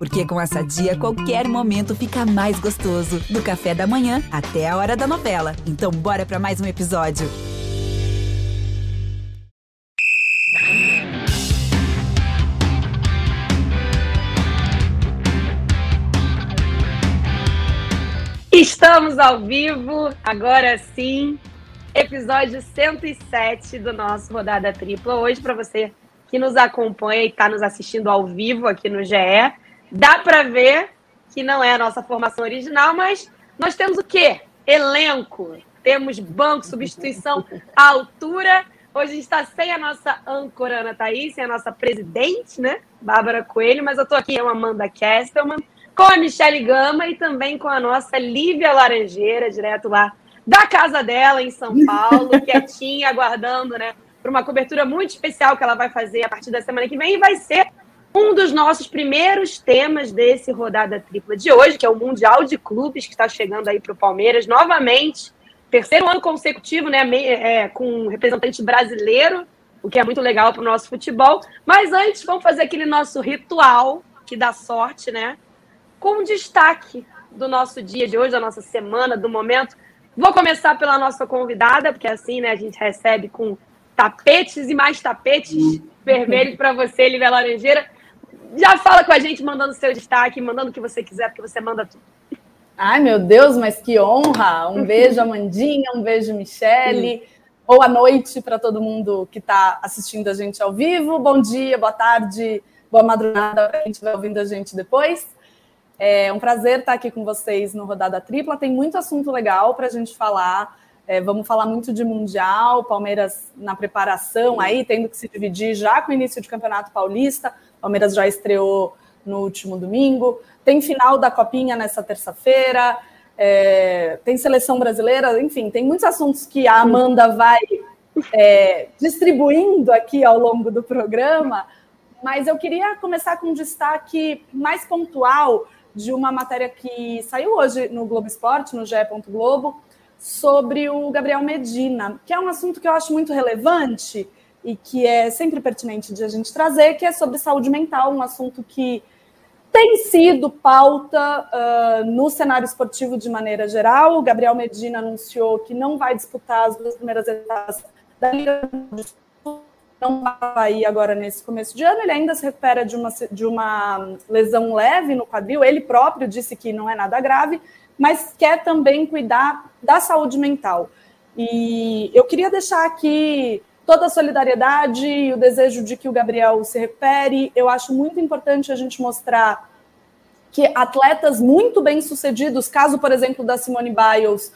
Porque com essa dia, qualquer momento fica mais gostoso. Do café da manhã até a hora da novela. Então, bora para mais um episódio. Estamos ao vivo, agora sim, episódio 107 do nosso Rodada Tripla. Hoje, para você que nos acompanha e está nos assistindo ao vivo aqui no GE, dá para ver que não é a nossa formação original, mas nós temos o quê? Elenco. Temos banco, substituição à altura. Hoje a gente está sem a nossa âncora Ana Thaís, sem a nossa presidente, né? Bárbara Coelho, mas eu estou aqui com a Amanda Kestelman, com a Michelle Gama e também com a nossa Lívia Laranjeira, direto lá da casa dela em São Paulo, quietinha, aguardando, né? Por uma cobertura muito especial que ela vai fazer a partir da semana que vem e vai ser um dos nossos primeiros temas desse rodada tripla de hoje, que é o Mundial de Clubes, que está chegando aí para o Palmeiras novamente. Terceiro ano consecutivo, né? É, com um representante brasileiro, o que é muito legal para o nosso futebol. Mas antes, vamos fazer aquele nosso ritual que dá sorte, né? Com destaque do nosso dia de hoje, da nossa semana, do momento. Vou começar pela nossa convidada, porque assim, né, a gente recebe com tapetes e mais tapetes vermelhos para você, Lívia Laranjeira já fala com a gente, mandando seu destaque, mandando o que você quiser, porque você manda tudo. Ai, meu Deus, mas que honra! Um beijo, Amandinha, um beijo, Michele. Boa noite para todo mundo que está assistindo a gente ao vivo. Bom dia, boa tarde, boa madrugada para quem estiver ouvindo a gente depois. É um prazer estar aqui com vocês no Rodada Tripla. Tem muito assunto legal para a gente falar. É, vamos falar muito de Mundial, Palmeiras na preparação aí, tendo que se dividir já com o início de Campeonato Paulista. Palmeiras já estreou no último domingo. Tem final da Copinha nessa terça-feira. É, tem seleção brasileira, enfim, tem muitos assuntos que a Amanda vai é, distribuindo aqui ao longo do programa, mas eu queria começar com um destaque mais pontual de uma matéria que saiu hoje no Globo Esporte, no GE. Globo, sobre o Gabriel Medina, que é um assunto que eu acho muito relevante e que é sempre pertinente de a gente trazer, que é sobre saúde mental, um assunto que tem sido pauta uh, no cenário esportivo de maneira geral. O Gabriel Medina anunciou que não vai disputar as duas primeiras etapas da Liga não vai agora nesse começo de ano. Ele ainda se recupera de uma, de uma lesão leve no quadril. Ele próprio disse que não é nada grave, mas quer também cuidar da saúde mental. E eu queria deixar aqui toda a solidariedade e o desejo de que o Gabriel se recupere. Eu acho muito importante a gente mostrar que atletas muito bem sucedidos, caso, por exemplo, da Simone Biles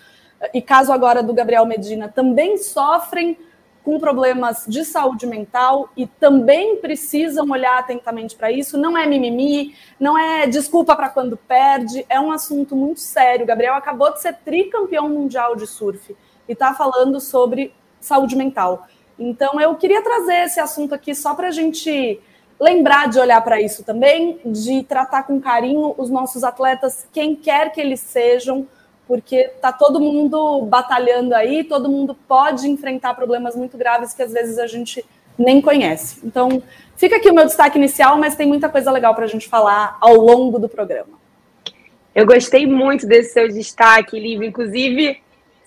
e caso agora do Gabriel Medina, também sofrem com problemas de saúde mental e também precisam olhar atentamente para isso. Não é mimimi, não é desculpa para quando perde, é um assunto muito sério. O Gabriel acabou de ser tricampeão mundial de surf e está falando sobre saúde mental. Então, eu queria trazer esse assunto aqui só para a gente lembrar de olhar para isso também, de tratar com carinho os nossos atletas, quem quer que eles sejam, porque está todo mundo batalhando aí, todo mundo pode enfrentar problemas muito graves que às vezes a gente nem conhece. Então, fica aqui o meu destaque inicial, mas tem muita coisa legal para a gente falar ao longo do programa. Eu gostei muito desse seu destaque, Lívia. Inclusive,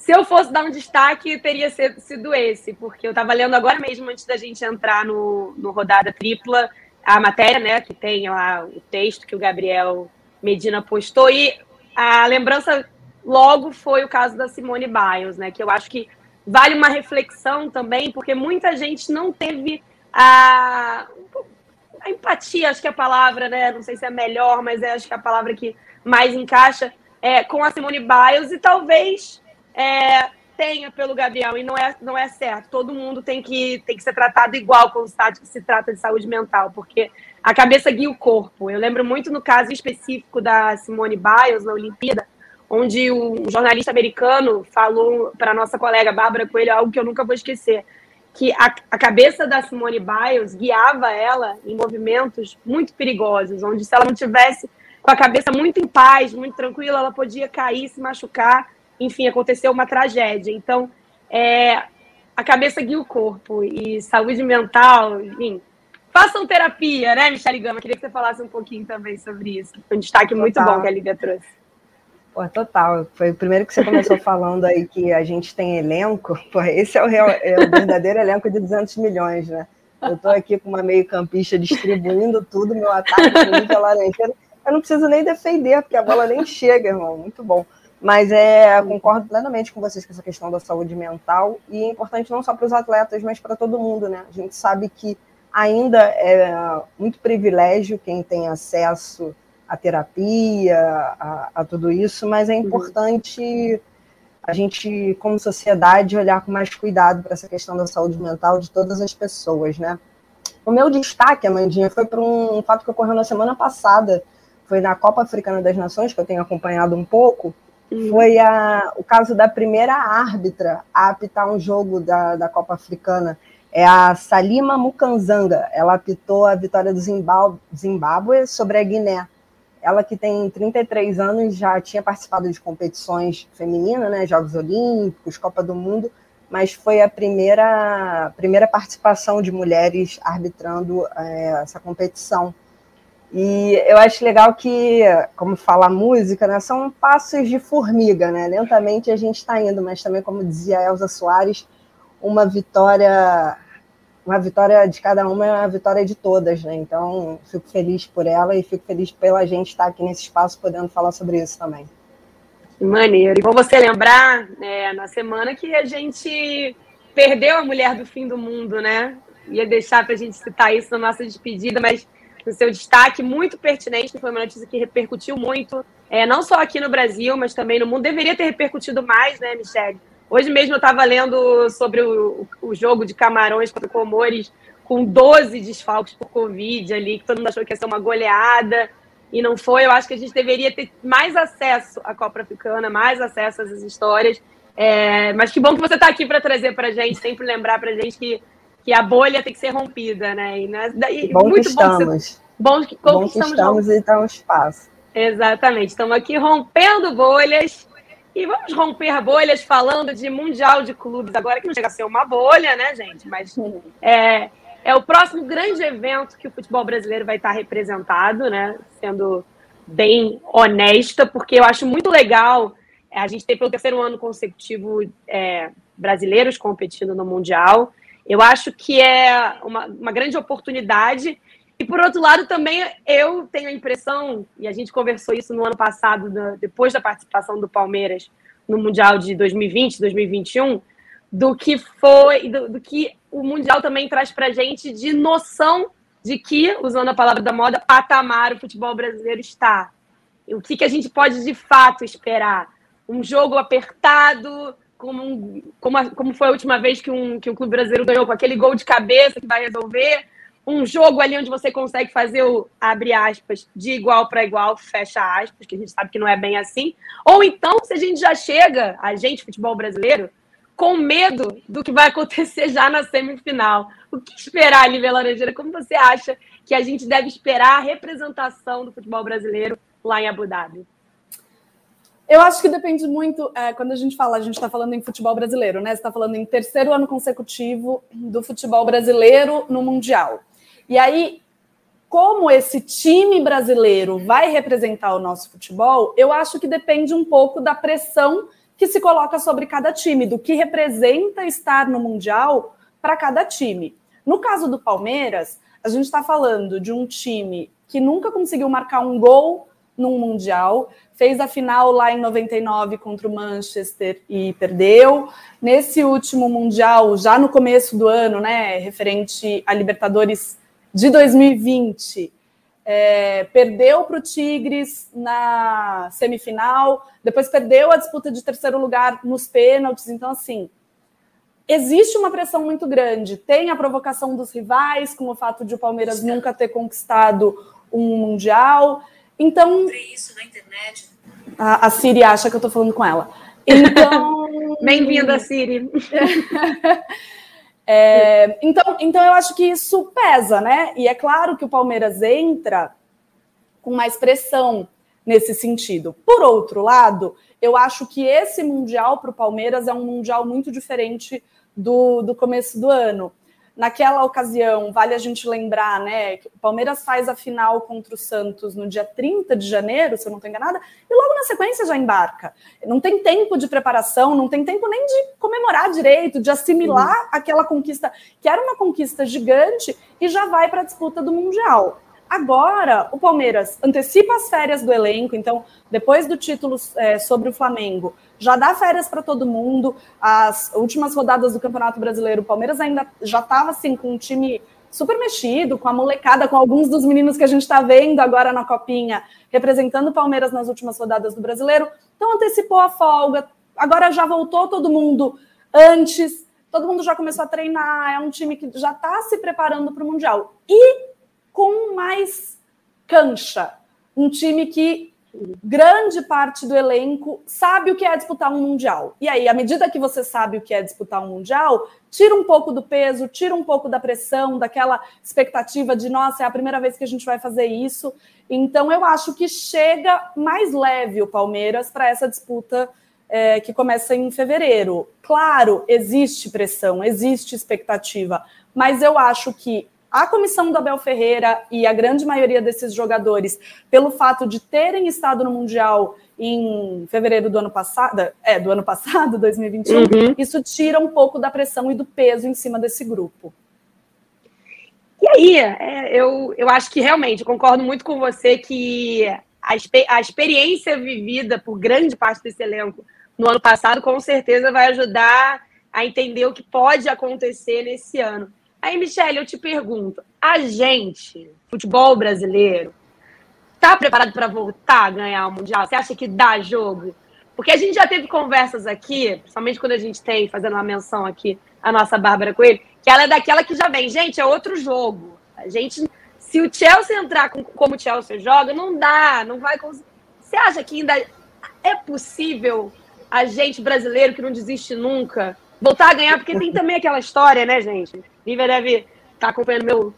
se eu fosse dar um destaque, teria sido esse, porque eu estava lendo agora mesmo, antes da gente entrar no, no Rodada Tripla, a matéria, né, que tem lá o texto que o Gabriel Medina postou, e a lembrança logo foi o caso da Simone Biles, né, que eu acho que vale uma reflexão também, porque muita gente não teve a, a empatia, acho que é a palavra, né, não sei se é melhor, mas é, acho que é a palavra que mais encaixa, é, com a Simone Biles, e talvez é, tenha pelo Gabriel, e não é, não é certo. Todo mundo tem que, tem que ser tratado igual quando se trata de saúde mental, porque a cabeça guia o corpo. Eu lembro muito no caso específico da Simone Biles, na Olimpíada, onde um jornalista americano falou para nossa colega Bárbara Coelho algo que eu nunca vou esquecer, que a, a cabeça da Simone Biles guiava ela em movimentos muito perigosos, onde se ela não tivesse com a cabeça muito em paz, muito tranquila, ela podia cair, se machucar enfim, aconteceu uma tragédia. Então, é, a cabeça guia o corpo e saúde mental, enfim, façam terapia, né, Michele Gama? Queria que você falasse um pouquinho também sobre isso. Foi um destaque Total. muito bom que a Lívia trouxe. Pô, total. Foi o primeiro que você começou falando aí que a gente tem elenco. Pô, esse é o, real, é o verdadeiro elenco de 200 milhões, né? Eu estou aqui com uma meio-campista distribuindo tudo, meu ataque laranjeira. Eu não preciso nem defender, porque a bola nem chega, irmão. Muito bom. Mas é, concordo plenamente com vocês com essa questão da saúde mental. E é importante não só para os atletas, mas para todo mundo, né? A gente sabe que ainda é muito privilégio quem tem acesso à terapia, a, a tudo isso, mas é uhum. importante a gente, como sociedade, olhar com mais cuidado para essa questão da saúde mental de todas as pessoas, né? O meu destaque, Amandinha, foi para um, fato que ocorreu na semana passada, foi na Copa Africana das Nações, que eu tenho acompanhado um pouco, foi a, o caso da primeira árbitra a apitar um jogo da, da Copa Africana, é a Salima Mukanzanga, ela apitou a vitória do Zimbábue sobre a Guiné. Ela que tem 33 anos já tinha participado de competições femininas, né, Jogos Olímpicos, Copa do Mundo, mas foi a primeira, primeira participação de mulheres arbitrando é, essa competição. E eu acho legal que, como fala a música, né, são passos de formiga, né? Lentamente a gente está indo, mas também, como dizia Elza Soares, uma vitória uma vitória de cada uma é uma vitória de todas, né? Então, fico feliz por ela e fico feliz pela gente estar aqui nesse espaço podendo falar sobre isso também. Maneiro. E vou você lembrar, né, na semana que a gente perdeu a mulher do fim do mundo, né? Ia deixar para a gente citar isso na nossa despedida, mas no seu destaque muito pertinente, foi uma notícia que repercutiu muito, é, não só aqui no Brasil, mas também no mundo. Deveria ter repercutido mais, né, Michelle? Hoje mesmo eu estava lendo sobre o, o, jogo de Camarões contra Comores, com 12 desfalques por Covid ali, que todo mundo achou que ia ser uma goleada, e não foi. Eu acho que a gente deveria ter mais acesso à Copa Africana, mais acesso essas histórias. É, mas que bom que você está aqui para trazer para a gente, sempre lembrar para a gente que, que a bolha tem que ser rompida, né? E, né, daí, bom muito que bom estamos. Que você, bom que, bom que e está um espaço. Exatamente. Estamos aqui rompendo bolhas e vamos romper bolhas falando de Mundial de Clubes, agora que não chega a ser uma bolha, né, gente? Mas é, é o próximo grande evento que o futebol brasileiro vai estar representado, né? Sendo bem honesta, porque eu acho muito legal é, a gente ter pelo terceiro ano consecutivo é, brasileiros competindo no Mundial. Eu acho que é uma, uma grande oportunidade. E por outro lado, também eu tenho a impressão, e a gente conversou isso no ano passado, depois da participação do Palmeiras no Mundial de 2020, 2021, do que foi, do, do que o Mundial também traz para gente de noção de que, usando a palavra da moda, patamar o futebol brasileiro está. O que, que a gente pode de fato esperar? Um jogo apertado, como, um, como, a, como foi a última vez que um, que um clube brasileiro ganhou com aquele gol de cabeça que vai resolver, um jogo ali onde você consegue fazer o, abre aspas, de igual para igual, fecha aspas, que a gente sabe que não é bem assim. Ou então, se a gente já chega, a gente, futebol brasileiro, com medo do que vai acontecer já na semifinal. O que esperar, Lívia Laranjeira? Como você acha que a gente deve esperar a representação do futebol brasileiro lá em Abu Dhabi? Eu acho que depende muito. É, quando a gente fala, a gente está falando em futebol brasileiro, né? Você está falando em terceiro ano consecutivo do futebol brasileiro no Mundial. E aí, como esse time brasileiro vai representar o nosso futebol, eu acho que depende um pouco da pressão que se coloca sobre cada time, do que representa estar no Mundial para cada time. No caso do Palmeiras, a gente está falando de um time que nunca conseguiu marcar um gol num Mundial, fez a final lá em 99 contra o Manchester e perdeu. Nesse último Mundial, já no começo do ano, né, referente a Libertadores de 2020. É, perdeu para o Tigres na semifinal, depois perdeu a disputa de terceiro lugar nos pênaltis. Então, assim, existe uma pressão muito grande. Tem a provocação dos rivais, com o fato de o Palmeiras nunca ter conquistado um Mundial. Então. Isso na internet. A, a Siri acha que eu estou falando com ela. Então. Bem-vinda, Siri. É, então, então eu acho que isso pesa, né? E é claro que o Palmeiras entra com mais pressão nesse sentido. Por outro lado, eu acho que esse Mundial para o Palmeiras é um Mundial muito diferente do, do começo do ano. Naquela ocasião, vale a gente lembrar, né? Que o Palmeiras faz a final contra o Santos no dia 30 de janeiro, se eu não estou enganada, e logo na sequência já embarca. Não tem tempo de preparação, não tem tempo nem de comemorar direito, de assimilar uhum. aquela conquista, que era uma conquista gigante, e já vai para a disputa do Mundial. Agora, o Palmeiras antecipa as férias do elenco, então, depois do título é, sobre o Flamengo, já dá férias para todo mundo. As últimas rodadas do Campeonato Brasileiro, o Palmeiras ainda já estava assim com um time super mexido, com a molecada, com alguns dos meninos que a gente está vendo agora na Copinha, representando o Palmeiras nas últimas rodadas do Brasileiro. Então, antecipou a folga, agora já voltou todo mundo antes, todo mundo já começou a treinar. É um time que já está se preparando para o Mundial. E com mais cancha. Um time que grande parte do elenco sabe o que é disputar um mundial. E aí, à medida que você sabe o que é disputar um mundial, tira um pouco do peso, tira um pouco da pressão, daquela expectativa de nossa, é a primeira vez que a gente vai fazer isso. Então, eu acho que chega mais leve o Palmeiras para essa disputa é, que começa em fevereiro. Claro, existe pressão, existe expectativa, mas eu acho que a comissão do Abel Ferreira e a grande maioria desses jogadores, pelo fato de terem estado no Mundial em fevereiro do ano passado, é, do ano passado, 2021, uhum. isso tira um pouco da pressão e do peso em cima desse grupo. E aí, é, eu, eu acho que realmente concordo muito com você que a, a experiência vivida por grande parte desse elenco no ano passado, com certeza vai ajudar a entender o que pode acontecer nesse ano. Aí, Michelle, eu te pergunto: a gente, futebol brasileiro, está preparado para voltar a ganhar o Mundial? Você acha que dá jogo? Porque a gente já teve conversas aqui, principalmente quando a gente tem, fazendo uma menção aqui, a nossa Bárbara Coelho, que ela é daquela que já vem, gente, é outro jogo. A gente, se o Chelsea entrar com, como o Chelsea joga, não dá, não vai conseguir. Você acha que ainda é possível a gente brasileiro que não desiste nunca voltar a ganhar? Porque tem também aquela história, né, gente? Lívia deve estar tá acompanhando meu,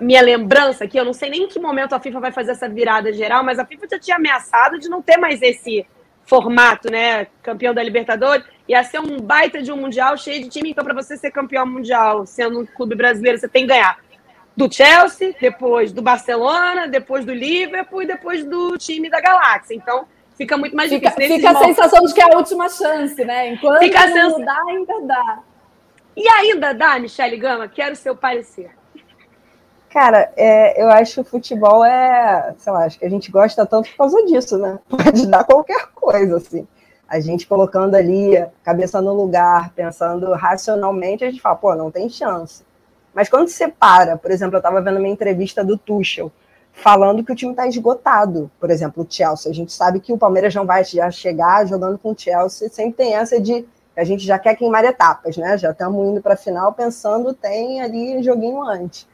minha lembrança aqui. Eu não sei nem em que momento a FIFA vai fazer essa virada geral, mas a FIFA já tinha ameaçado de não ter mais esse formato, né? Campeão da Libertadores. Ia ser um baita de um Mundial cheio de time. Então, para você ser campeão mundial, sendo um clube brasileiro, você tem que ganhar do Chelsea, depois do Barcelona, depois do Liverpool e depois do time da Galáxia. Então, fica muito mais fica, difícil. Fica a sensação de que é a última chance, né? Enquanto fica não sens... dá, ainda dá. E ainda dá, Michele Gama? Quero o seu parecer. Cara, é, eu acho que o futebol é, sei lá, acho que a gente gosta tanto por causa disso, né? Pode dar qualquer coisa, assim. A gente colocando ali, cabeça no lugar, pensando racionalmente, a gente fala, pô, não tem chance. Mas quando você para, por exemplo, eu estava vendo uma entrevista do Tuchel, falando que o time está esgotado. Por exemplo, o Chelsea. A gente sabe que o Palmeiras não vai já chegar jogando com o Chelsea, sempre tem essa de a gente já quer queimar etapas, né? Já estamos indo para a final pensando tem ali um joguinho antes.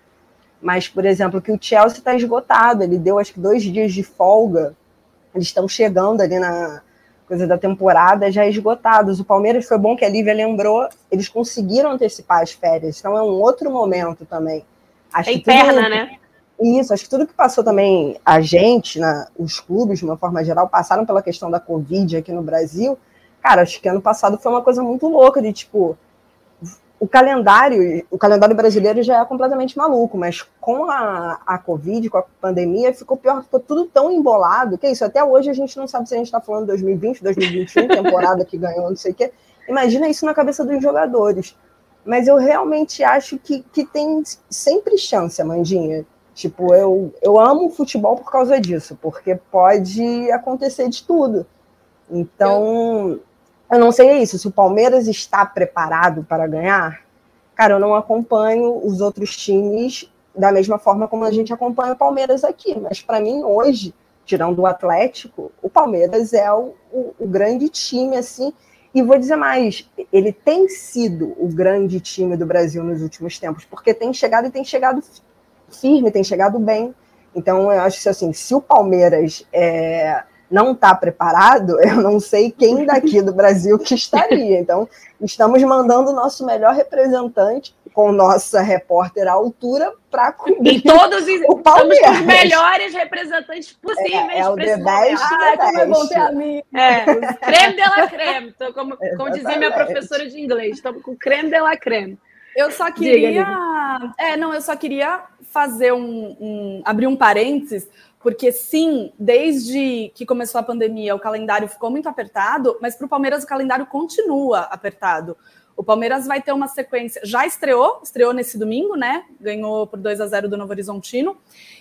Mas, por exemplo, que o Chelsea está esgotado, ele deu acho que dois dias de folga, eles estão chegando ali na coisa da temporada já esgotados. O Palmeiras foi bom que a Lívia lembrou, eles conseguiram antecipar as férias, então é um outro momento também. Acho Tem perna, tudo... né? Isso, acho que tudo que passou também a gente, na, os clubes, de uma forma geral, passaram pela questão da Covid aqui no Brasil, Cara, acho que ano passado foi uma coisa muito louca de tipo o calendário, o calendário brasileiro já é completamente maluco, mas com a, a Covid, com a pandemia, ficou pior, ficou tudo tão embolado, que é isso, até hoje a gente não sabe se a gente está falando 2020, 2021, temporada que ganhou, não sei o quê. Imagina isso na cabeça dos jogadores. Mas eu realmente acho que, que tem sempre chance, Amandinha. Tipo, eu, eu amo futebol por causa disso, porque pode acontecer de tudo. Então, eu não sei isso, se o Palmeiras está preparado para ganhar, cara, eu não acompanho os outros times da mesma forma como a gente acompanha o Palmeiras aqui. Mas para mim, hoje, tirando o Atlético, o Palmeiras é o, o, o, grande time, assim. E vou dizer mais, ele tem sido o grande time do Brasil nos últimos tempos, porque tem chegado e tem chegado firme, tem chegado bem. Então, eu acho que assim, se o Palmeiras é, não está preparado, eu não sei quem daqui do Brasil que estaria. Então, estamos mandando o nosso melhor representante com nossa repórter à altura para cobrir e todos os, o Palmeiras. os melhores representantes possíveis. É, é o The Best ah, como é bom ter amigos. É, creme de la creme, como, como dizia minha professora de inglês, estamos com creme de la creme. Eu só queria. É, não, eu só queria fazer um, um. abrir um parênteses, porque sim, desde que começou a pandemia, o calendário ficou muito apertado, mas para o Palmeiras o calendário continua apertado. O Palmeiras vai ter uma sequência. Já estreou, estreou nesse domingo, né? Ganhou por 2 a 0 do Novo Horizontino.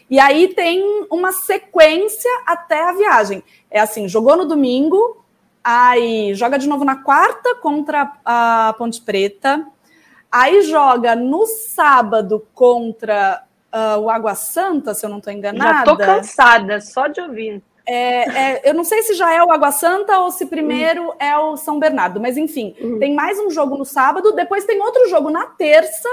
E aí tem uma sequência até a viagem. É assim: jogou no domingo, aí joga de novo na quarta contra a Ponte Preta, aí joga no sábado contra uh, o Água Santa, se eu não estou enganada. Já tô cansada só de ouvir. É, é, eu não sei se já é o Água Santa ou se primeiro uhum. é o São Bernardo, mas enfim, uhum. tem mais um jogo no sábado, depois tem outro jogo na terça,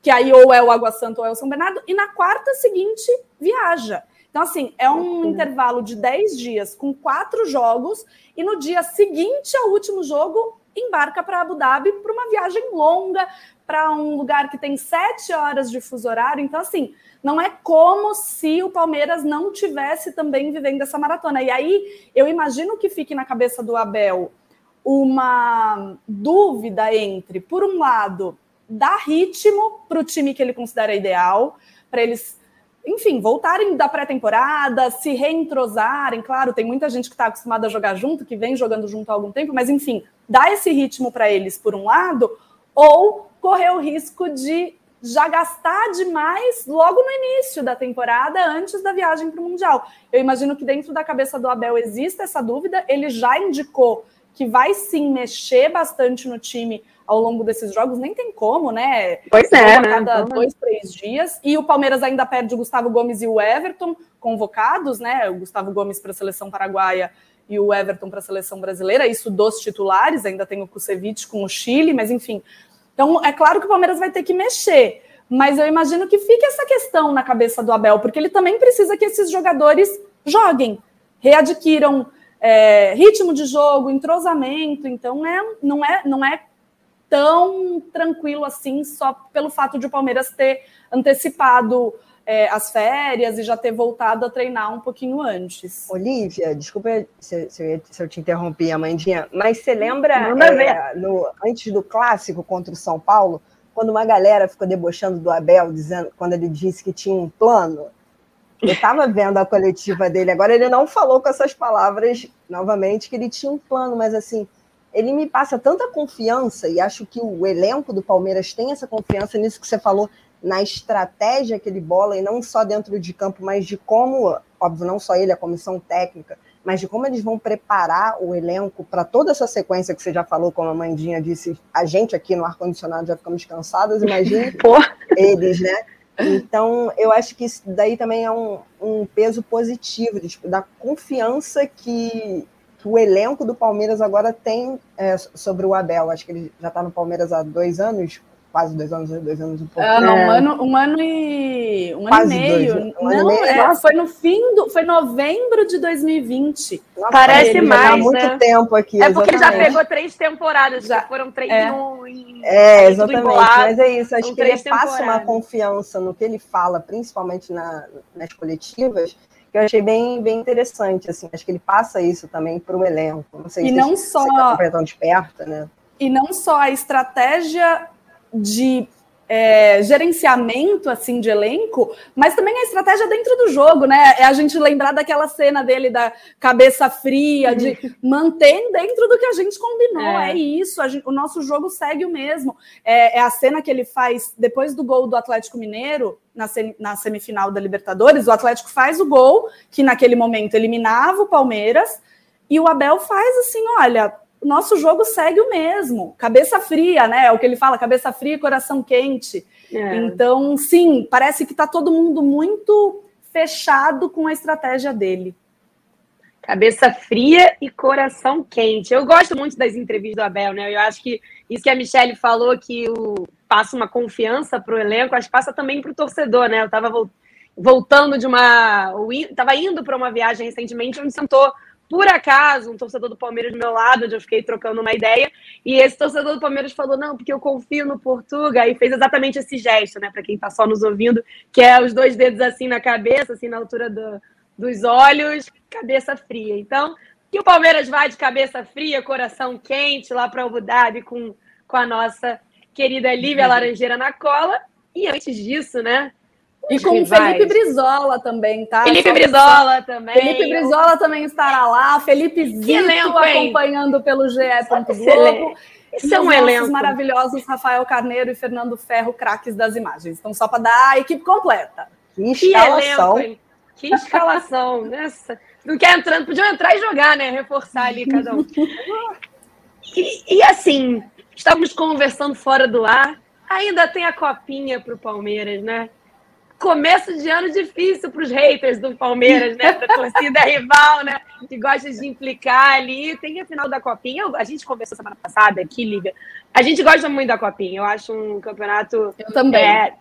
que aí ou é o Água Santa ou é o São Bernardo, e na quarta seguinte viaja. Então, assim, é um uhum. intervalo de 10 dias com quatro jogos, e no dia seguinte ao último jogo, embarca para Abu Dhabi para uma viagem longa, para um lugar que tem sete horas de fuso horário. Então, assim, não é como se o Palmeiras não tivesse também vivendo essa maratona. E aí eu imagino que fique na cabeça do Abel uma dúvida entre, por um lado, dar ritmo para o time que ele considera ideal, para eles, enfim, voltarem da pré-temporada, se reentrosarem. Claro, tem muita gente que está acostumada a jogar junto, que vem jogando junto há algum tempo, mas enfim, dar esse ritmo para eles, por um lado, ou correr o risco de já gastar demais logo no início da temporada, antes da viagem para o Mundial. Eu imagino que dentro da cabeça do Abel existe essa dúvida, ele já indicou que vai sim mexer bastante no time ao longo desses jogos, nem tem como, né? Pois é, né? Cada então, dois, três dias. E o Palmeiras ainda perde o Gustavo Gomes e o Everton convocados, né? O Gustavo Gomes para a seleção paraguaia e o Everton para a seleção brasileira, isso dos titulares, ainda tem o Kusevich com o Chile, mas enfim, então, é claro que o Palmeiras vai ter que mexer, mas eu imagino que fique essa questão na cabeça do Abel, porque ele também precisa que esses jogadores joguem, readquiram é, ritmo de jogo, entrosamento. Então, é, não, é, não é tão tranquilo assim só pelo fato de o Palmeiras ter antecipado é, as férias e já ter voltado a treinar um pouquinho antes. Olivia, desculpa se, se, eu, se eu te interrompi, Amandinha, mas você lembra é, no, antes do clássico contra o São Paulo, quando uma galera ficou debochando do Abel, dizendo, quando ele disse que tinha um plano? Eu estava vendo a coletiva dele, agora ele não falou com essas palavras novamente que ele tinha um plano, mas assim, ele me passa tanta confiança e acho que o elenco do Palmeiras tem essa confiança nisso que você falou na estratégia que ele bola, e não só dentro de campo, mas de como, óbvio, não só ele, a comissão técnica, mas de como eles vão preparar o elenco para toda essa sequência que você já falou, como a Mandinha disse, a gente aqui no ar-condicionado já ficamos cansados, imagine eles, né? Então, eu acho que isso daí também é um, um peso positivo, de, tipo, da confiança que, que, o elenco do Palmeiras agora tem é, sobre o Abel. Acho que ele já está no Palmeiras há dois anos, quase dois anos, dois anos um pouco. Ah, não, um ano, um ano e um quase ano e meio. Dois, um não, meio. É, foi no fim do, foi novembro de 2020. Nossa, Parece mais, há muito né? tempo aqui. É porque exatamente. já pegou três temporadas, já foram três é. no, em, é, exatamente. Mas é isso, acho que ele passa uma confiança no que ele fala, principalmente na, nas coletivas, que eu achei bem, bem interessante, assim, acho que ele passa isso também para o elenco. Não sei e se não você, só você tá desperta, né? E não só a estratégia de é, gerenciamento assim de elenco, mas também a estratégia dentro do jogo, né? É a gente lembrar daquela cena dele da cabeça fria, de manter dentro do que a gente combinou. É, é isso, gente, o nosso jogo segue o mesmo. É, é, a cena que ele faz depois do gol do Atlético Mineiro. Na, na semifinal da Libertadores, o Atlético faz o gol, que naquele momento eliminava o Palmeiras, e o Abel faz assim: olha, nosso jogo segue o mesmo. Cabeça fria, né? É o que ele fala, cabeça fria e coração quente. É. Então, sim, parece que está todo mundo muito fechado com a estratégia dele. Cabeça fria e coração quente. Eu gosto muito das entrevistas do Abel, né? Eu acho que isso que a Michelle falou, que o, passa uma confiança para o elenco, acho que passa também para o torcedor, né? Eu estava voltando de uma. Estava indo para uma viagem recentemente onde sentou por acaso, um torcedor do Palmeiras do meu lado, onde eu fiquei trocando uma ideia, e esse torcedor do Palmeiras falou: não, porque eu confio no Portuga, e fez exatamente esse gesto, né, para quem está só nos ouvindo, que é os dois dedos assim na cabeça, assim na altura do, dos olhos, cabeça fria. Então, que o Palmeiras vai de cabeça fria, coração quente lá para Abu Dhabi com, com a nossa querida Lívia Laranjeira na cola. E antes disso, né? E com o Felipe Brizola também, tá? Felipe Brizola também. Felipe Brizola também estará lá. Felipe Zito elenco, acompanhando pelo GE. Globo. Isso é um elenco. maravilhosos Rafael Carneiro e Fernando Ferro, craques das imagens. Então, só para dar a equipe completa. Que escalação. Que, elenco, que escalação. Nessa. Não quer entrando, podiam entrar e jogar, né? Reforçar ali cada um. E, e assim, estávamos conversando fora do ar. Ainda tem a copinha para o Palmeiras, né? Começo de ano difícil para os haters do Palmeiras, né? Para a torcida rival, né? Que gosta de implicar ali. Tem a final da Copinha. A gente conversou semana passada aqui, Liga. A gente gosta muito da Copinha. Eu acho um campeonato. Eu também. É,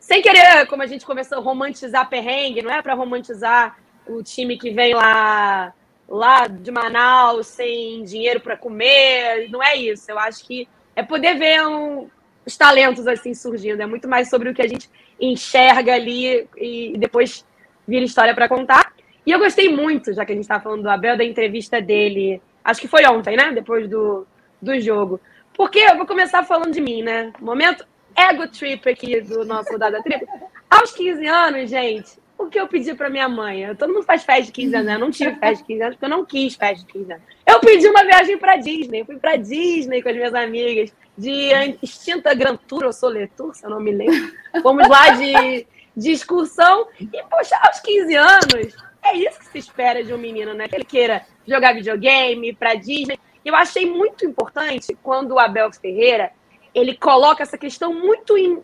sem querer, como a gente começou, romantizar perrengue, não é para romantizar o time que vem lá lá de Manaus sem dinheiro para comer. Não é isso. Eu acho que é poder ver um, os talentos assim surgindo. É muito mais sobre o que a gente enxerga ali e depois vira história para contar. E eu gostei muito, já que a gente estava falando do Abel, da entrevista dele. Acho que foi ontem, né? Depois do, do jogo. Porque eu vou começar falando de mim, né? Momento ego trip aqui do nosso Rodada Trip. Aos 15 anos, gente, o que eu pedi para minha mãe? Todo mundo faz festa de 15 anos, né? eu não tive festa de 15 anos porque eu não quis festa de 15 anos. Eu pedi uma viagem para Disney, fui para Disney com as minhas amigas de extinta Grand Tour ou Soletur, se eu não me lembro. Fomos lá de, de excursão e, poxa, aos 15 anos, é isso que se espera de um menino, né? Que ele queira jogar videogame, para Disney. Eu achei muito importante quando o Abel Ferreira ele coloca essa questão muito em.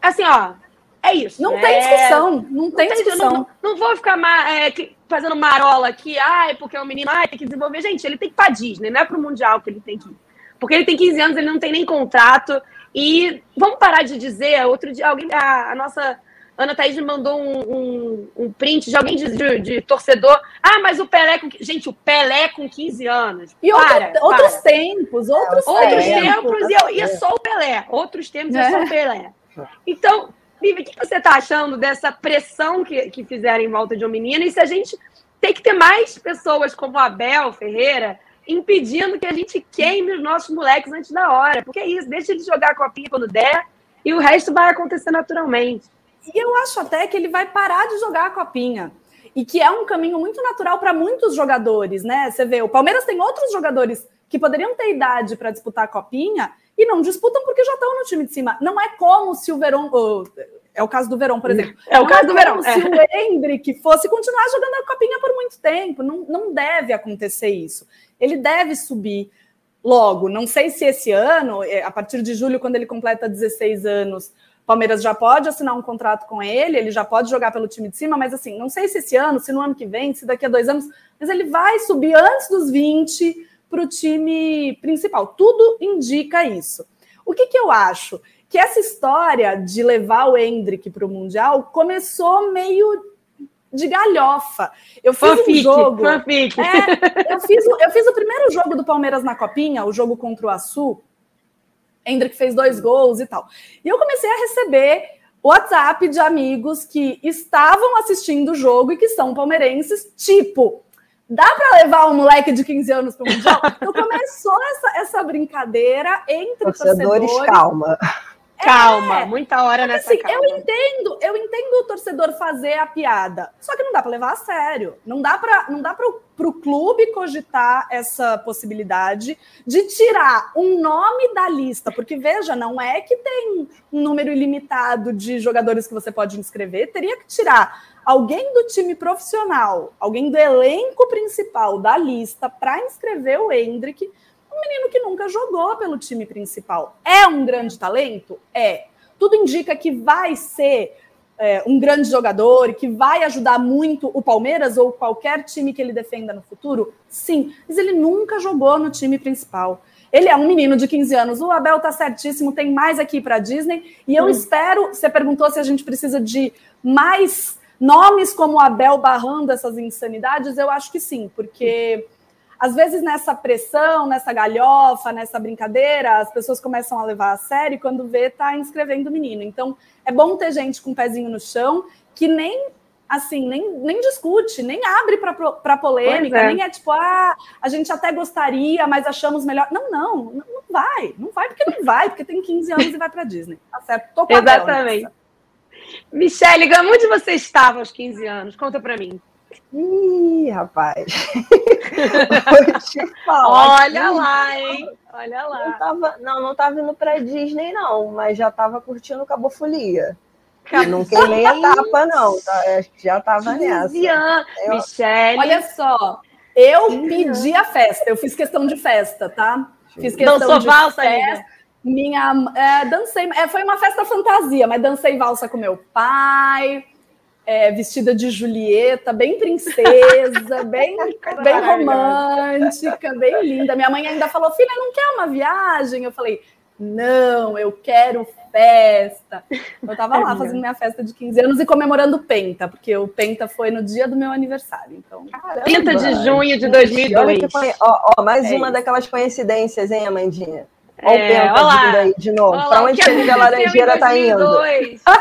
Assim, ó, é isso. Não é... tem discussão. Não, não tem discussão. Não, não, vou ficar é, fazendo marola aqui, ai, porque é um menino, ai, tem que desenvolver. Gente, ele tem que ir pra Disney, não é pro Mundial que ele tem que ir. Porque ele tem 15 anos, ele não tem nem contrato. E vamos parar de dizer, outro dia, alguém, a, a nossa Ana Thaís me mandou um, um, um print de alguém de, de, de, torcedor. Ah, mas o Pelé com. Gente, o Pelé com 15 anos. E para, outro, outros tempos, outros, outros tempos. tempos e, eu, e é só o Pelé. Outros tempos é, é só o Pelé. Então, Vivi, o que você está achando dessa pressão que, que fizeram em volta de um menino? E se a gente tem que ter mais pessoas como Abel Ferreira impedindo que a gente queime os nossos moleques antes da hora. Porque é isso, deixa ele jogar a copinha quando der e o resto vai acontecer naturalmente. E eu acho até que ele vai parar de jogar a copinha. E que é um caminho muito natural para muitos jogadores, né? Você vê, o Palmeiras tem outros jogadores que poderiam ter idade para disputar a copinha e não disputam porque já estão no time de cima. Não é como se o Verón. É o caso do Verón, por exemplo. É o caso é do Verón. Se é. o Hendrick fosse continuar jogando a copinha por muito tempo. Não, não deve acontecer isso. Ele deve subir logo. Não sei se esse ano, é, a partir de julho, quando ele completa 16 anos, Palmeiras já pode assinar um contrato com ele, ele já pode jogar pelo time de cima, mas assim, não sei se esse ano, se no ano que vem, se daqui a dois anos, mas ele vai subir antes dos 20 para o time principal. Tudo indica isso. O que, que eu acho? Que essa história de levar o Hendrick para o Mundial começou meio de galhofa. Eu fiz fanfic, um jogo. Fanfic. É, eu, fiz, eu fiz o primeiro jogo do Palmeiras na Copinha, o jogo contra o Açu. Hendrick fez dois gols e tal. E eu comecei a receber WhatsApp de amigos que estavam assistindo o jogo e que são palmeirenses, tipo, dá para levar um moleque de 15 anos para o Mundial? Então começou essa, essa brincadeira entre torcedores. torcedores. calma. Calma, é, muita hora nessa assim, Eu entendo, eu entendo o torcedor fazer a piada, só que não dá para levar a sério. Não dá para não dá para o clube cogitar essa possibilidade de tirar um nome da lista, porque veja, não é que tem um número ilimitado de jogadores que você pode inscrever, teria que tirar alguém do time profissional, alguém do elenco principal da lista para inscrever o Hendrick um menino que nunca jogou pelo time principal. É um grande talento? É. Tudo indica que vai ser é, um grande jogador e que vai ajudar muito o Palmeiras ou qualquer time que ele defenda no futuro? Sim, mas ele nunca jogou no time principal. Ele é um menino de 15 anos. O Abel tá certíssimo, tem mais aqui para Disney. E eu hum. espero. Você perguntou se a gente precisa de mais nomes como o Abel barrando essas insanidades. Eu acho que sim, porque às vezes nessa pressão, nessa galhofa, nessa brincadeira, as pessoas começam a levar a sério e quando vê, tá inscrevendo o menino. Então, é bom ter gente com o pezinho no chão que nem assim, nem, nem discute, nem abre para polêmica, é. nem é tipo, ah, a gente até gostaria, mas achamos melhor. Não, não, não vai, não vai porque não vai, porque tem 15 anos e vai para Disney. Tá certo? Tô com Exatamente. Michele, onde você estava aos 15 anos? Conta para mim. Ih, rapaz. Falar. Olha lá, hein? Olha lá. Não, tava, não, não tava indo pra Disney, não, mas já tava curtindo Cabofolia. Não queimei a tapa, não. Tá? Acho que já tava nessa. Eu... Michelle. Olha só, eu pedi a festa, eu fiz questão de festa, tá? Fiz questão Dançou de valsa, festa. Minha, é, dancei, é, foi uma festa fantasia, mas dancei valsa com meu pai, é, vestida de Julieta, bem princesa, bem, bem romântica, bem linda. Minha mãe ainda falou: filha, não quer uma viagem? Eu falei: não, eu quero festa. Eu tava lá fazendo minha festa de 15 anos e comemorando o Penta, porque o Penta foi no dia do meu aniversário. Então, Caramba, 30 de junho de 2002. Ó, ó mais é uma isso. daquelas coincidências, hein, Amandinha? Olha é, o Penta vindo aí de novo. Para onde a Laranjeira tá indo?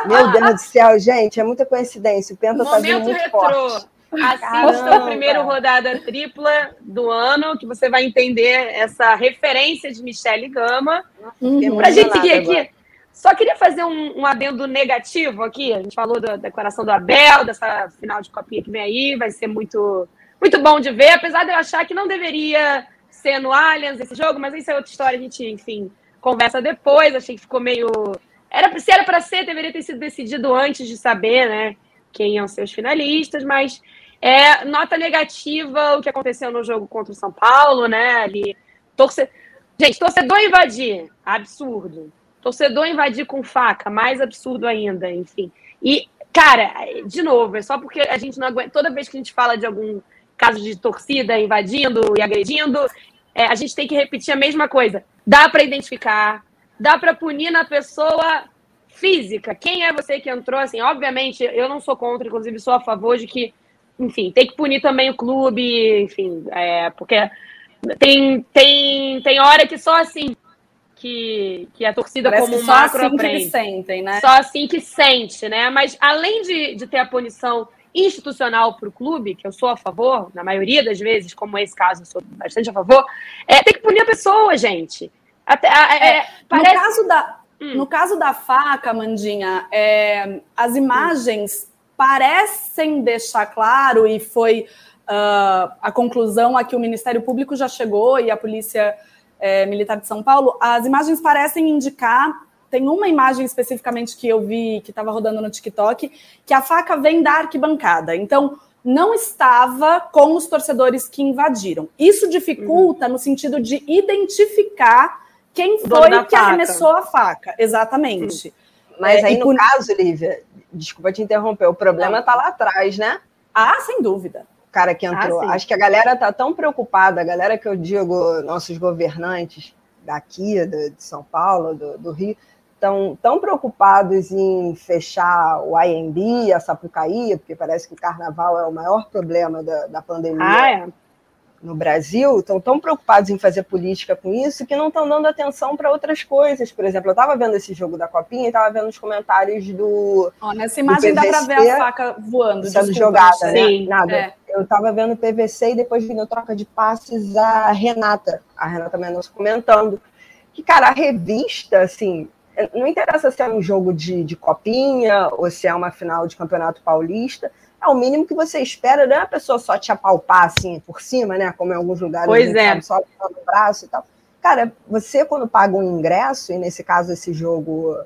Meu Deus do céu, gente, é muita coincidência. O Penta Momento tá vindo muito retrô. forte. Assista o primeiro rodada tripla do ano, que você vai entender essa referência de Michele Gama. Uhum. Para a gente seguir aqui, só queria fazer um, um, adendo negativo aqui. A gente falou da declaração do Abel, dessa final de copinha que vem aí, vai ser muito, muito bom de ver, apesar de eu achar que não deveria ser no Allianz esse jogo, mas isso é outra história, a gente, enfim, conversa depois. Achei que ficou meio. Era, se era para ser, deveria ter sido decidido antes de saber, né? Quem iam ser os finalistas, mas é nota negativa o que aconteceu no jogo contra o São Paulo, né? Ali, torce... Gente, torcedor invadir, absurdo. Torcedor invadir com faca, mais absurdo ainda, enfim. E, cara, de novo, é só porque a gente não aguenta. Toda vez que a gente fala de algum caso de torcida invadindo e agredindo, é, a gente tem que repetir a mesma coisa. Dá para identificar, dá para punir na pessoa física. Quem é você que entrou? Assim, obviamente, eu não sou contra, inclusive sou a favor de que, enfim, tem que punir também o clube, enfim, é, porque tem, tem, tem hora que só assim que, que a torcida Parece como um macro assim aprende. Sentem, né? Só assim que sente, né? Mas além de, de ter a punição institucional para o clube, que eu sou a favor, na maioria das vezes, como esse caso, eu sou bastante a favor, é ter que punir a pessoa, gente. Até, é, é, parece... no, caso da, hum. no caso da faca, Mandinha, é, as imagens hum. parecem deixar claro, e foi uh, a conclusão a que o Ministério Público já chegou e a Polícia é, Militar de São Paulo, as imagens parecem indicar. Tem uma imagem especificamente que eu vi que estava rodando no TikTok, que a faca vem da arquibancada. Então, não estava com os torcedores que invadiram. Isso dificulta uhum. no sentido de identificar quem foi que faca. arremessou a faca. Exatamente. Uhum. Mas é, aí, no por... caso, Lívia, desculpa te interromper, o problema está lá atrás, né? Ah, sem dúvida cara que entrou. Ah, Acho que a galera tá tão preocupada, a galera que eu digo, nossos governantes daqui, de, de São Paulo, do, do Rio, estão tão preocupados em fechar o IMB, a Sapucaí, porque parece que o carnaval é o maior problema da, da pandemia. Ah, é no Brasil estão tão preocupados em fazer política com isso que não estão dando atenção para outras coisas. Por exemplo, eu estava vendo esse jogo da Copinha e estava vendo os comentários do. Oh, nessa imagem dá para ver a faca voando. Sendo desculpa, jogada, né? Sim, Nada. É. Eu estava vendo o PVC e depois vindo troca de passes a Renata, a Renata Mendonça comentando. Que, cara, a revista, assim, não interessa se é um jogo de, de copinha ou se é uma final de campeonato paulista é o mínimo que você espera, não é a pessoa só te apalpar assim por cima, né? Como em alguns lugares, pois é. só no braço e tal. Cara, você quando paga um ingresso, e nesse caso esse jogo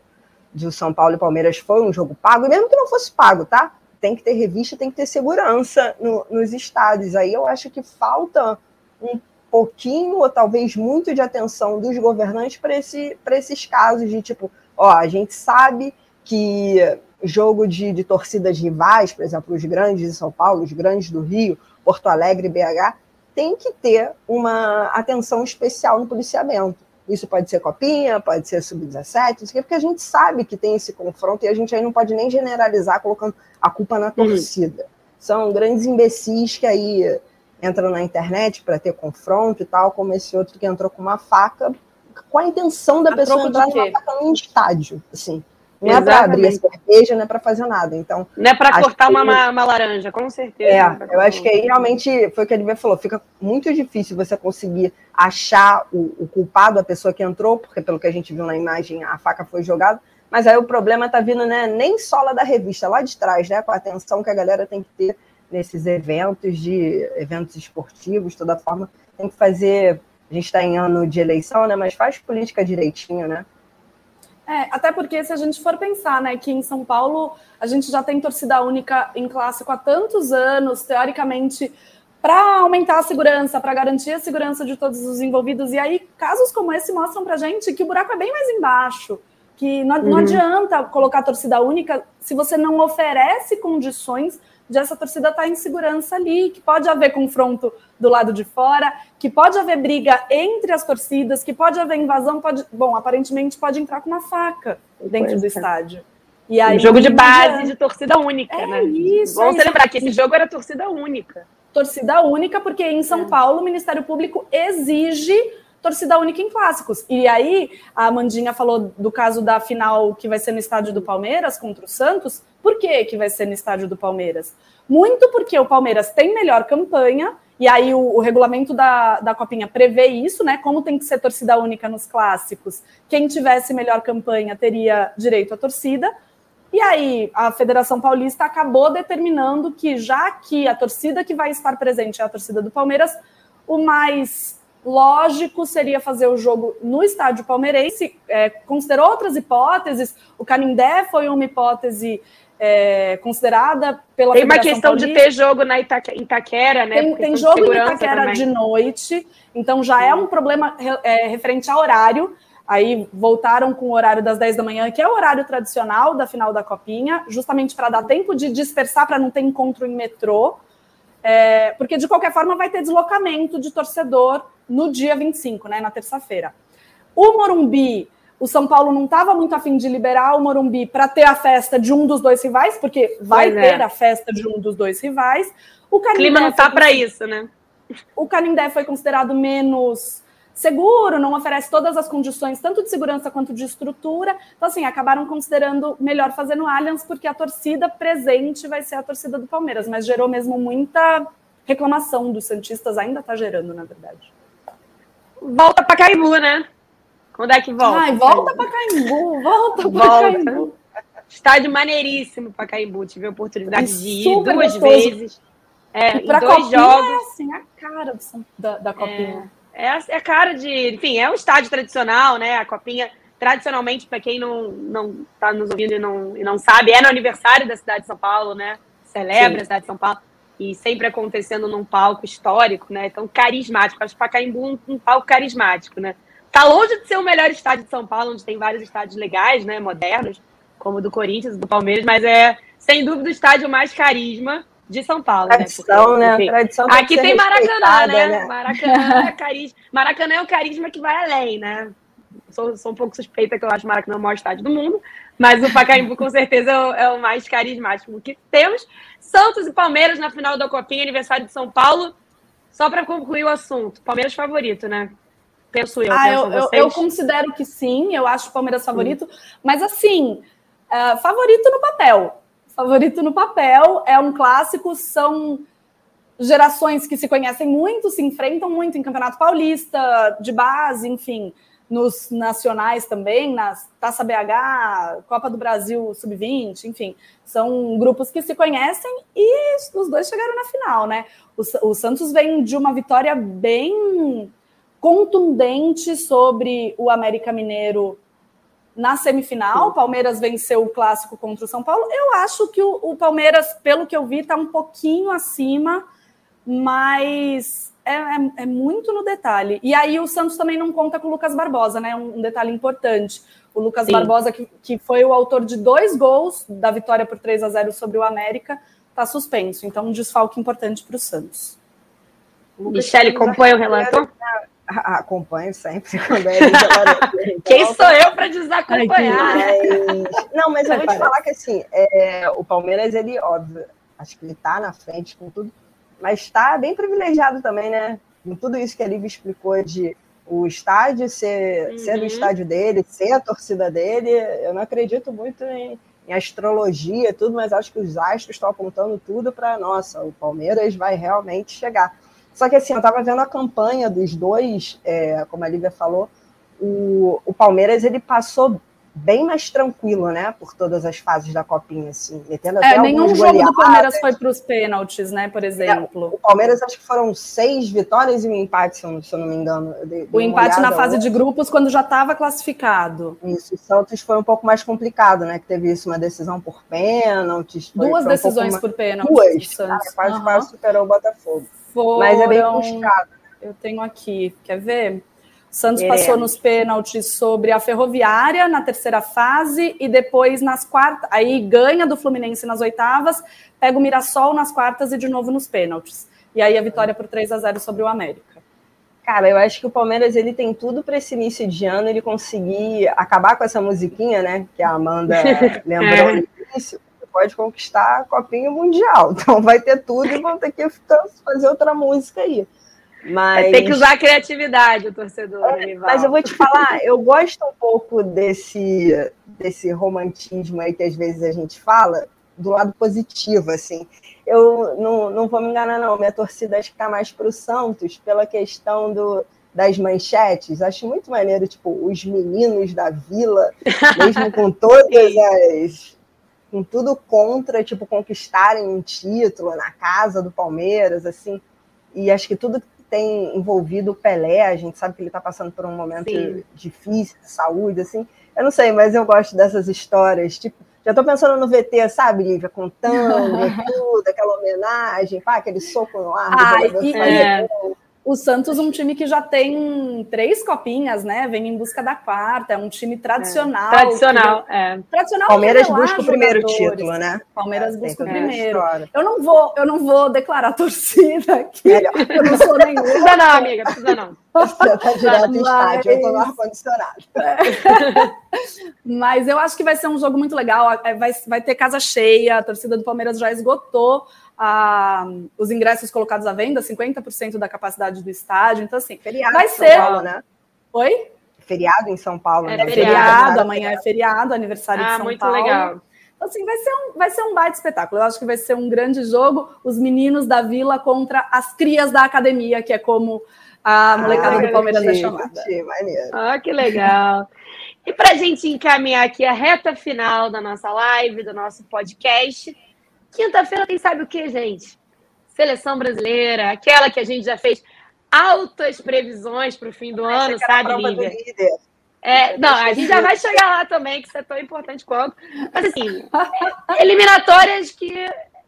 de São Paulo e Palmeiras foi um jogo pago, e mesmo que não fosse pago, tá? Tem que ter revista, tem que ter segurança no, nos estádios. Aí eu acho que falta um pouquinho, ou talvez muito, de atenção dos governantes para esse, esses casos de tipo, ó, a gente sabe que jogo de, de torcidas rivais, por exemplo, os grandes de São Paulo, os grandes do Rio, Porto Alegre, BH, tem que ter uma atenção especial no policiamento. Isso pode ser copinha, pode ser sub-17, porque a gente sabe que tem esse confronto e a gente aí não pode nem generalizar colocando a culpa na uhum. torcida. Uhum. São grandes imbecis que aí entram na internet para ter confronto e tal, como esse outro que entrou com uma faca, com a intenção da a pessoa entrar com uma faca num estádio, assim Não é para abrir a cerveja, não é para fazer nada. Então, não é para cortar uma, ele... uma, laranja, com certeza. É, eu acho que aí realmente foi o que a Lívia falou: fica muito difícil você conseguir achar o, o, culpado, a pessoa que entrou, porque pelo que a gente viu na imagem, a faca foi jogada. Mas aí o problema está vindo, né, nem só lá da revista, lá de trás, né, com a atenção que a galera tem que ter nesses eventos de eventos esportivos, toda forma, tem que fazer. A gente está em ano de eleição, né? Mas faz política direitinho, né? É, até porque se a gente for pensar, né, que em São Paulo a gente já tem torcida única em clássico há tantos anos, teoricamente, para aumentar a segurança, para garantir a segurança de todos os envolvidos. E aí, casos como esse mostram para gente que o buraco é bem mais embaixo, que não, uhum. não adianta colocar torcida única se você não oferece condições de essa torcida estar tá em segurança ali, que pode haver confronto do lado de fora, que pode haver briga entre as torcidas, que pode haver invasão, pode, bom, aparentemente pode entrar com uma faca dentro do é. estádio. E aí, um jogo de base de torcida única, é né? Isso. Vamos é lembrar que esse jogo era torcida única. Torcida única, porque em São é. Paulo o Ministério Público exige torcida única em clássicos. E aí, a Amandinha falou do caso da final que vai ser no estádio do Palmeiras contra o Santos. Por que, que vai ser no estádio do Palmeiras? Muito porque o Palmeiras tem melhor campanha, e aí o, o, regulamento da, da Copinha prevê isso, né? Como tem que ser torcida única nos clássicos. Quem tivesse melhor campanha teria direito à torcida. E aí a Federação Paulista acabou determinando que, já que a torcida que vai estar presente é a torcida do Palmeiras, o mais lógico seria fazer o jogo no estádio palmeirense. É, considerou outras hipóteses, o Canindé foi uma hipótese é, considerada pela Tem uma questão Paulista. de ter jogo na Itaque, Itaquera, né? Tem, tem jogo em Itaquera também. de noite, então já é um problema é, referente ao horário. Aí voltaram com o horário das 10 da manhã, que é o horário tradicional da final da Copinha, justamente para dar tempo de dispersar, para não ter encontro em metrô. É, porque de qualquer forma vai ter deslocamento de torcedor no dia 25, né, na terça-feira. O Morumbi, o São Paulo não estava muito afim de liberar o Morumbi para ter a festa de um dos dois rivais, porque vai pois ter é. a festa de um dos dois rivais. O Canindé clima não tá para isso, né? O Canindé foi considerado menos seguro, não oferece todas as condições, tanto de segurança quanto de estrutura. Então, assim, acabaram considerando melhor fazer no Allianz, porque a torcida presente vai ser a torcida do Palmeiras, mas gerou mesmo muita reclamação dos Santistas, ainda está gerando, na verdade volta para Caimbu, né? Quando é que volta? Ai, volta para Caimbu, volta para Caimbu. Estádio maneiríssimo para Caimbu. Tive a oportunidade é de ir duas gostoso. vezes. É, em dois é jogos. É assim, a cara da, da Copinha. É, é, é a cara de. Enfim, é um estádio tradicional, né? A Copinha, tradicionalmente, para quem não, não tá nos ouvindo e não, e não sabe, é no aniversário da cidade de São Paulo, né? Celebra Sim. a cidade de São Paulo e sempre acontecendo num palco histórico, né? Então, carismático. Acho que Pacaembu um, um palco carismático, né? Tá longe de ser o melhor estádio de São Paulo, onde tem vários estádios legais, né? Modernos, como o do Corinthians, do Palmeiras, mas é, sem dúvida, o estádio mais carisma de São Paulo. Né? Tradição, né? Porque, Tradição aqui tem Maracanã, né? né? Maracanã é carisma. Maracanã é o carisma que vai além, né? Sou, sou um pouco suspeita que eu acho Maracanã o maior estádio do mundo, mas o Pacaembu com certeza é o, é o mais carismático que temos. Santos e Palmeiras na final da Copinha, aniversário de São Paulo. Só para concluir o assunto, Palmeiras favorito, né? Penso eu. Ah, eu, eu, eu, considero que sim, eu acho o Palmeiras favorito, mas assim, uh, favorito no papel. Favorito no papel, é um clássico, são gerações que se conhecem muito, se enfrentam muito em Campeonato Paulista, de base, enfim nos nacionais também, na Taça BH, Copa do Brasil Sub-20, enfim, são grupos que se conhecem e os dois chegaram na final, né? O, o Santos vem de uma vitória bem contundente sobre o América Mineiro na semifinal. O Palmeiras venceu o clássico contra o São Paulo. Eu acho que o, o Palmeiras, pelo que eu vi, está um pouquinho acima, mas é, é, é, muito no detalhe. E aí o Santos também não conta com o Lucas Barbosa, né? Um, um detalhe importante. O Lucas Sim. Barbosa, que, que foi o autor de dois gols da vitória por 3 a 0 sobre o América, está suspenso. Então, um desfalque importante para o Santos. Michele, acompanha o relator? Acompanho sempre quando é Quem sou eu para desacompanhar? Mas... Não, mas eu vou te falar que assim, é, o Palmeiras, ele, óbvio, acho que ele está na frente com tudo, mas está bem privilegiado também, né? Com tudo isso que a Lívia explicou de O estádio ser, uhum. ser o estádio dele, ser a torcida dele, eu não acredito muito em, em astrologia e tudo, mas acho que os astros estão apontando tudo para, nossa, o Palmeiras vai realmente chegar. Só que assim, eu estava vendo a campanha dos dois, é, como a Lívia falou, o, o Palmeiras ele passou bem mais tranquilo, né? Por todas as fases da copinha, assim. Metendo é, nenhum jogo goleadas. do Palmeiras foi para os pênaltis, né? Por exemplo. É, o Palmeiras acho que foram seis vitórias e um empate, se eu, não me engano. o empate na fase de grupos quando já estava classificado. Isso. O Santos foi um pouco mais complicado, né? Que teve isso, uma decisão por pênaltis. Foi, Duas foi decisões um por pênaltis. Duas. Ah, quase, uhum. quase superou o Botafogo. Foram... Mas é bem puxado. Eu tenho aqui, quer ver? Santos passou nos pênaltis sobre a Ferroviária na terceira fase e depois nas quartas. Aí ganha do Fluminense nas oitavas, pega o Mirassol nas quartas e de novo nos pênaltis. E aí a vitória por 3 a 0 sobre o América. Cara, eu acho que o Palmeiras ele tem tudo para esse início de ano ele conseguir acabar com essa musiquinha, né? Que a Amanda lembrou no início. Pode conquistar a Copinha Mundial. Então vai ter tudo e vão ter que fazer outra música aí. Mas... Tem que usar a criatividade, o torcedor. É, mas eu vou te falar, eu gosto um pouco desse, desse romantismo aí que às vezes a gente fala, do lado positivo, assim. Eu não, não vou me enganar, não. Minha torcida acho que está mais para o Santos, pela questão do, das manchetes. Acho muito maneiro, tipo, os meninos da vila, mesmo com todas as. Com tudo contra, tipo, conquistarem um título na casa do Palmeiras, assim. E acho que tudo tem envolvido o Pelé, a gente sabe que ele está passando por um momento Sim. difícil de saúde, assim. Eu não sei, mas eu gosto dessas histórias, tipo, já estou pensando no VT, sabe, Lívia, contando tudo, aquela homenagem, pá, aquele soco no ar. Ah, e, é o Santos, um time que já tem três copinhas, né? Vem em busca da quarta, é um time tradicional. É. Tradicional, que... é. Tradicional. Palmeiras busca o primeiro título, né? Palmeiras é, busca o primeiro. Eu não vou, eu não vou declarar torcida aqui. Melhor. Eu não sou nenhuma. Precisa não, amiga, precisa não. Você tá direto estádio, eu tô no ar-condicionado. Mas eu acho que vai ser um jogo muito legal. É, vai, vai ter casa cheia, a torcida do Palmeiras já esgotou a, os ingressos colocados à venda, 50% da capacidade do estádio. Então, assim, feriado vai ser. São Paulo, né? Oi? Feriado em São Paulo, é né? Feriado, feriado amanhã é feriado, aniversário ah, de São muito Paulo. legal. Então, assim, vai ser, um, vai ser um baita espetáculo. Eu acho que vai ser um grande jogo. Os meninos da vila contra as crias da academia, que é como a molecada ah, do Palmeiras é chamada. Ah, que legal. E para a gente encaminhar aqui a reta final da nossa live, do nosso podcast, Quinta-feira tem sabe o que, gente? Seleção brasileira, aquela que a gente já fez altas previsões para o fim do ano, sabe, Lívia? É, não, a gente já vai chegar lá também, que isso é tão importante quanto. Mas assim, eliminatórias que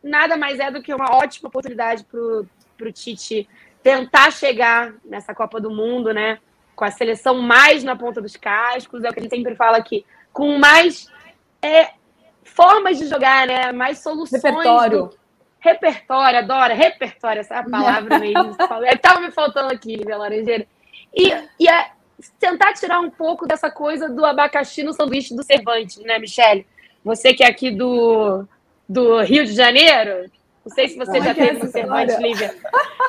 nada mais é do que uma ótima oportunidade para o Tite tentar chegar nessa Copa do Mundo, né? Com a seleção mais na ponta dos cascos, é o que a gente sempre fala aqui, com mais é, formas de jogar, né? Mais soluções. Repertório. Do... Repertório, adora. Repertório, essa é a palavra mesmo. Estava me faltando aqui, minha laranjeira. E, e é tentar tirar um pouco dessa coisa do abacaxi no sanduíche do Cervantes, né, Michele? Você que é aqui do, do Rio de Janeiro, não sei se você já teve no Cervantes, Lívia.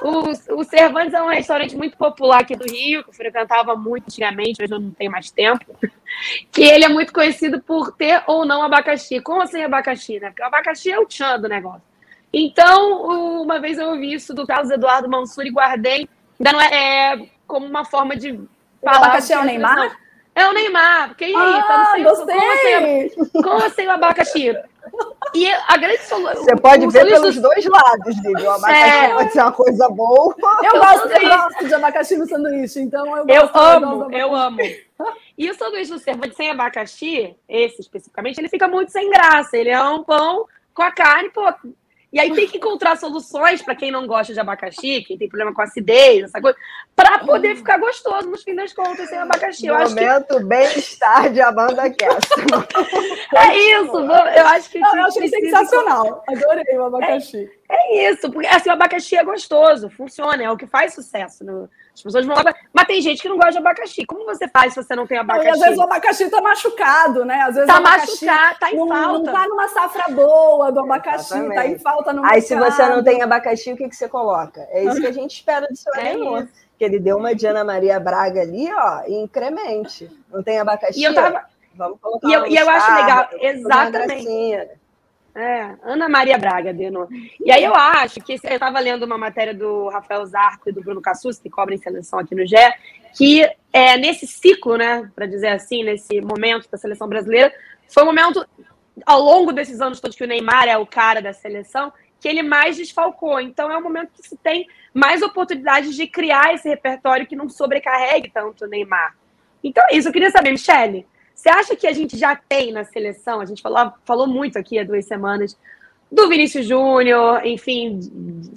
O, o Cervantes é um restaurante muito popular aqui do Rio, que eu frequentava muito antigamente, hoje eu não tenho mais tempo. Que ele é muito conhecido por ter ou não abacaxi. Como assim abacaxi, né? Porque o abacaxi é o tchan do negócio. Então, uma vez eu ouvi isso do Carlos Eduardo Mansur e guardei. Ainda não é, é como uma forma de falar. O abacaxi é o Neymar? É o Neymar, porque aí? Ah, tá no gostei. Como assim, como assim o abacaxi? E a grande solução. Você pode ver pelos dois lados, Vivi. O abacaxi é. pode ser uma coisa boa. Eu gosto, eu gosto de abacaxi no sanduíche, então eu gosto. Eu amo, eu amo. E o sanduíche do cerveja sem abacaxi, esse especificamente, ele fica muito sem graça. Ele é um pão com a carne, pô, e aí tem que encontrar soluções para quem não gosta de abacaxi, quem tem problema com acidez, essa coisa, para poder ficar gostoso nos fins das contas sem abacaxi. Eu Momento que... bem-estar de Amanda Castro. é isso, eu acho que. Não, eu achei sensacional. Adorei o abacaxi. É, isso, porque assim, o abacaxi é gostoso, funciona, é o que faz sucesso no, as pessoas vão lá. Mas tem gente que não gosta de abacaxi. Como você faz se você não tem abacaxi? Não, às vezes o abacaxi tá machucado, né? Às vezes tá machucado, tá em não, falta. Não tá numa safra boa do abacaxi, Exatamente. tá em falta no Aí, se você não tem abacaxi, o que, que você coloca? É isso que a gente espera do seu é que ele deu uma de Ana Maria Braga ali, ó, incremente. Não tem abacaxi? E eu tava... Vamos colocar E eu, e eu acho legal, exatamente. É, Ana Maria Braga, Deno. E aí eu acho que eu estava lendo uma matéria do Rafael Zarco e do Bruno Cassus, que cobrem seleção aqui no GE, que é, nesse ciclo, né, para dizer assim, nesse momento da seleção brasileira, foi um momento, ao longo desses anos todos que o Neymar é o cara da seleção, que ele mais desfalcou. Então é um momento que se tem mais oportunidades de criar esse repertório que não sobrecarregue tanto o Neymar. Então é isso, eu queria saber, Michele, você acha que a gente já tem na seleção? A gente falou, falou muito aqui há duas semanas do Vinícius Júnior, enfim,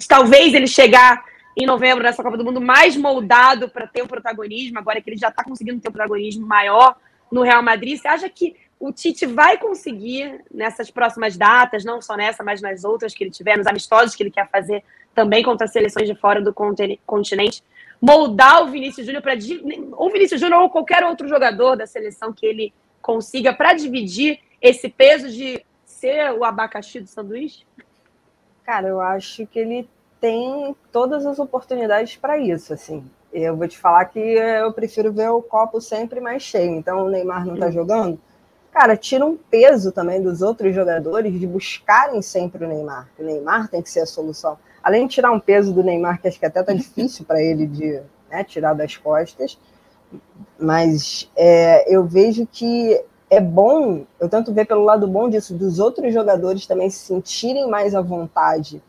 talvez ele chegar em novembro nessa Copa do Mundo mais moldado para ter o um protagonismo, agora que ele já está conseguindo ter um protagonismo maior no Real Madrid. Você acha que o Tite vai conseguir nessas próximas datas, não só nessa, mas nas outras que ele tiver, nos amistosos que ele quer fazer também contra as seleções de fora do continente, moldar o Vinícius Júnior para ou Vinícius Júnior ou qualquer outro jogador da seleção que ele consiga para dividir esse peso de ser o abacaxi do sanduíche? Cara, eu acho que ele tem todas as oportunidades para isso, assim. Eu vou te falar que eu prefiro ver o copo sempre mais cheio. Então o Neymar não está jogando. Cara, tira um peso também dos outros jogadores de buscarem sempre o Neymar. O Neymar tem que ser a solução além de tirar um peso do Neymar, que acho que até tá difícil para ele de né, tirar das costas, mas é, eu vejo que é bom, eu tanto ver pelo lado bom disso, dos outros jogadores também se sentirem mais à vontade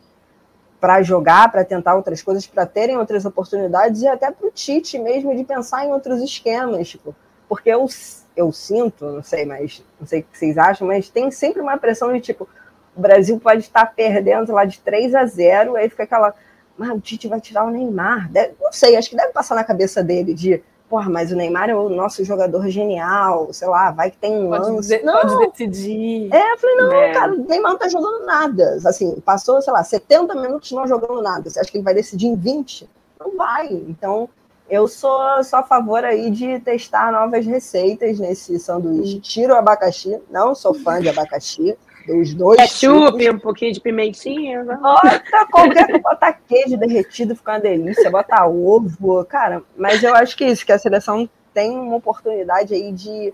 para jogar, para tentar outras coisas, para terem outras oportunidades e até para o Tite mesmo de pensar em outros esquemas, tipo, porque eu, eu sinto, não sei, mas não sei o que vocês acham, mas tem sempre uma pressão de tipo, o Brasil pode estar perdendo lá de 3 a 0, aí fica aquela, mas o Tite vai tirar o Neymar. Deve, não sei, acho que deve passar na cabeça dele de, porra, mas o Neymar é o nosso jogador genial, sei lá, vai que tem um pode lance. Não, pode decidir. É, eu falei, não, é. cara, o Neymar não tá jogando nada. Assim, passou, sei lá, 70 minutos não jogando nada. Você acha que ele vai decidir em 20? Não vai. Então, eu sou só a favor aí de testar novas receitas nesse sanduíche. Tiro o abacaxi, não sou fã de abacaxi dos dois. Ketchup, um pouquinho de pimentinha. Né? Bota qualquer coisa, bota queijo derretido, fica uma delícia, bota ovo, cara. Mas eu acho que isso, que a seleção tem uma oportunidade aí de.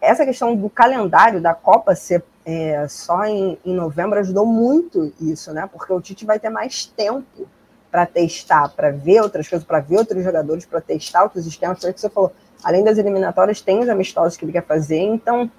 Essa questão do calendário da Copa ser é, só em, em novembro ajudou muito isso, né? Porque o Tite vai ter mais tempo para testar, para ver outras coisas, para ver outros jogadores, para testar outros esquemas. Foi o que você falou além das eliminatórias, tem os amistosos que ele quer fazer, então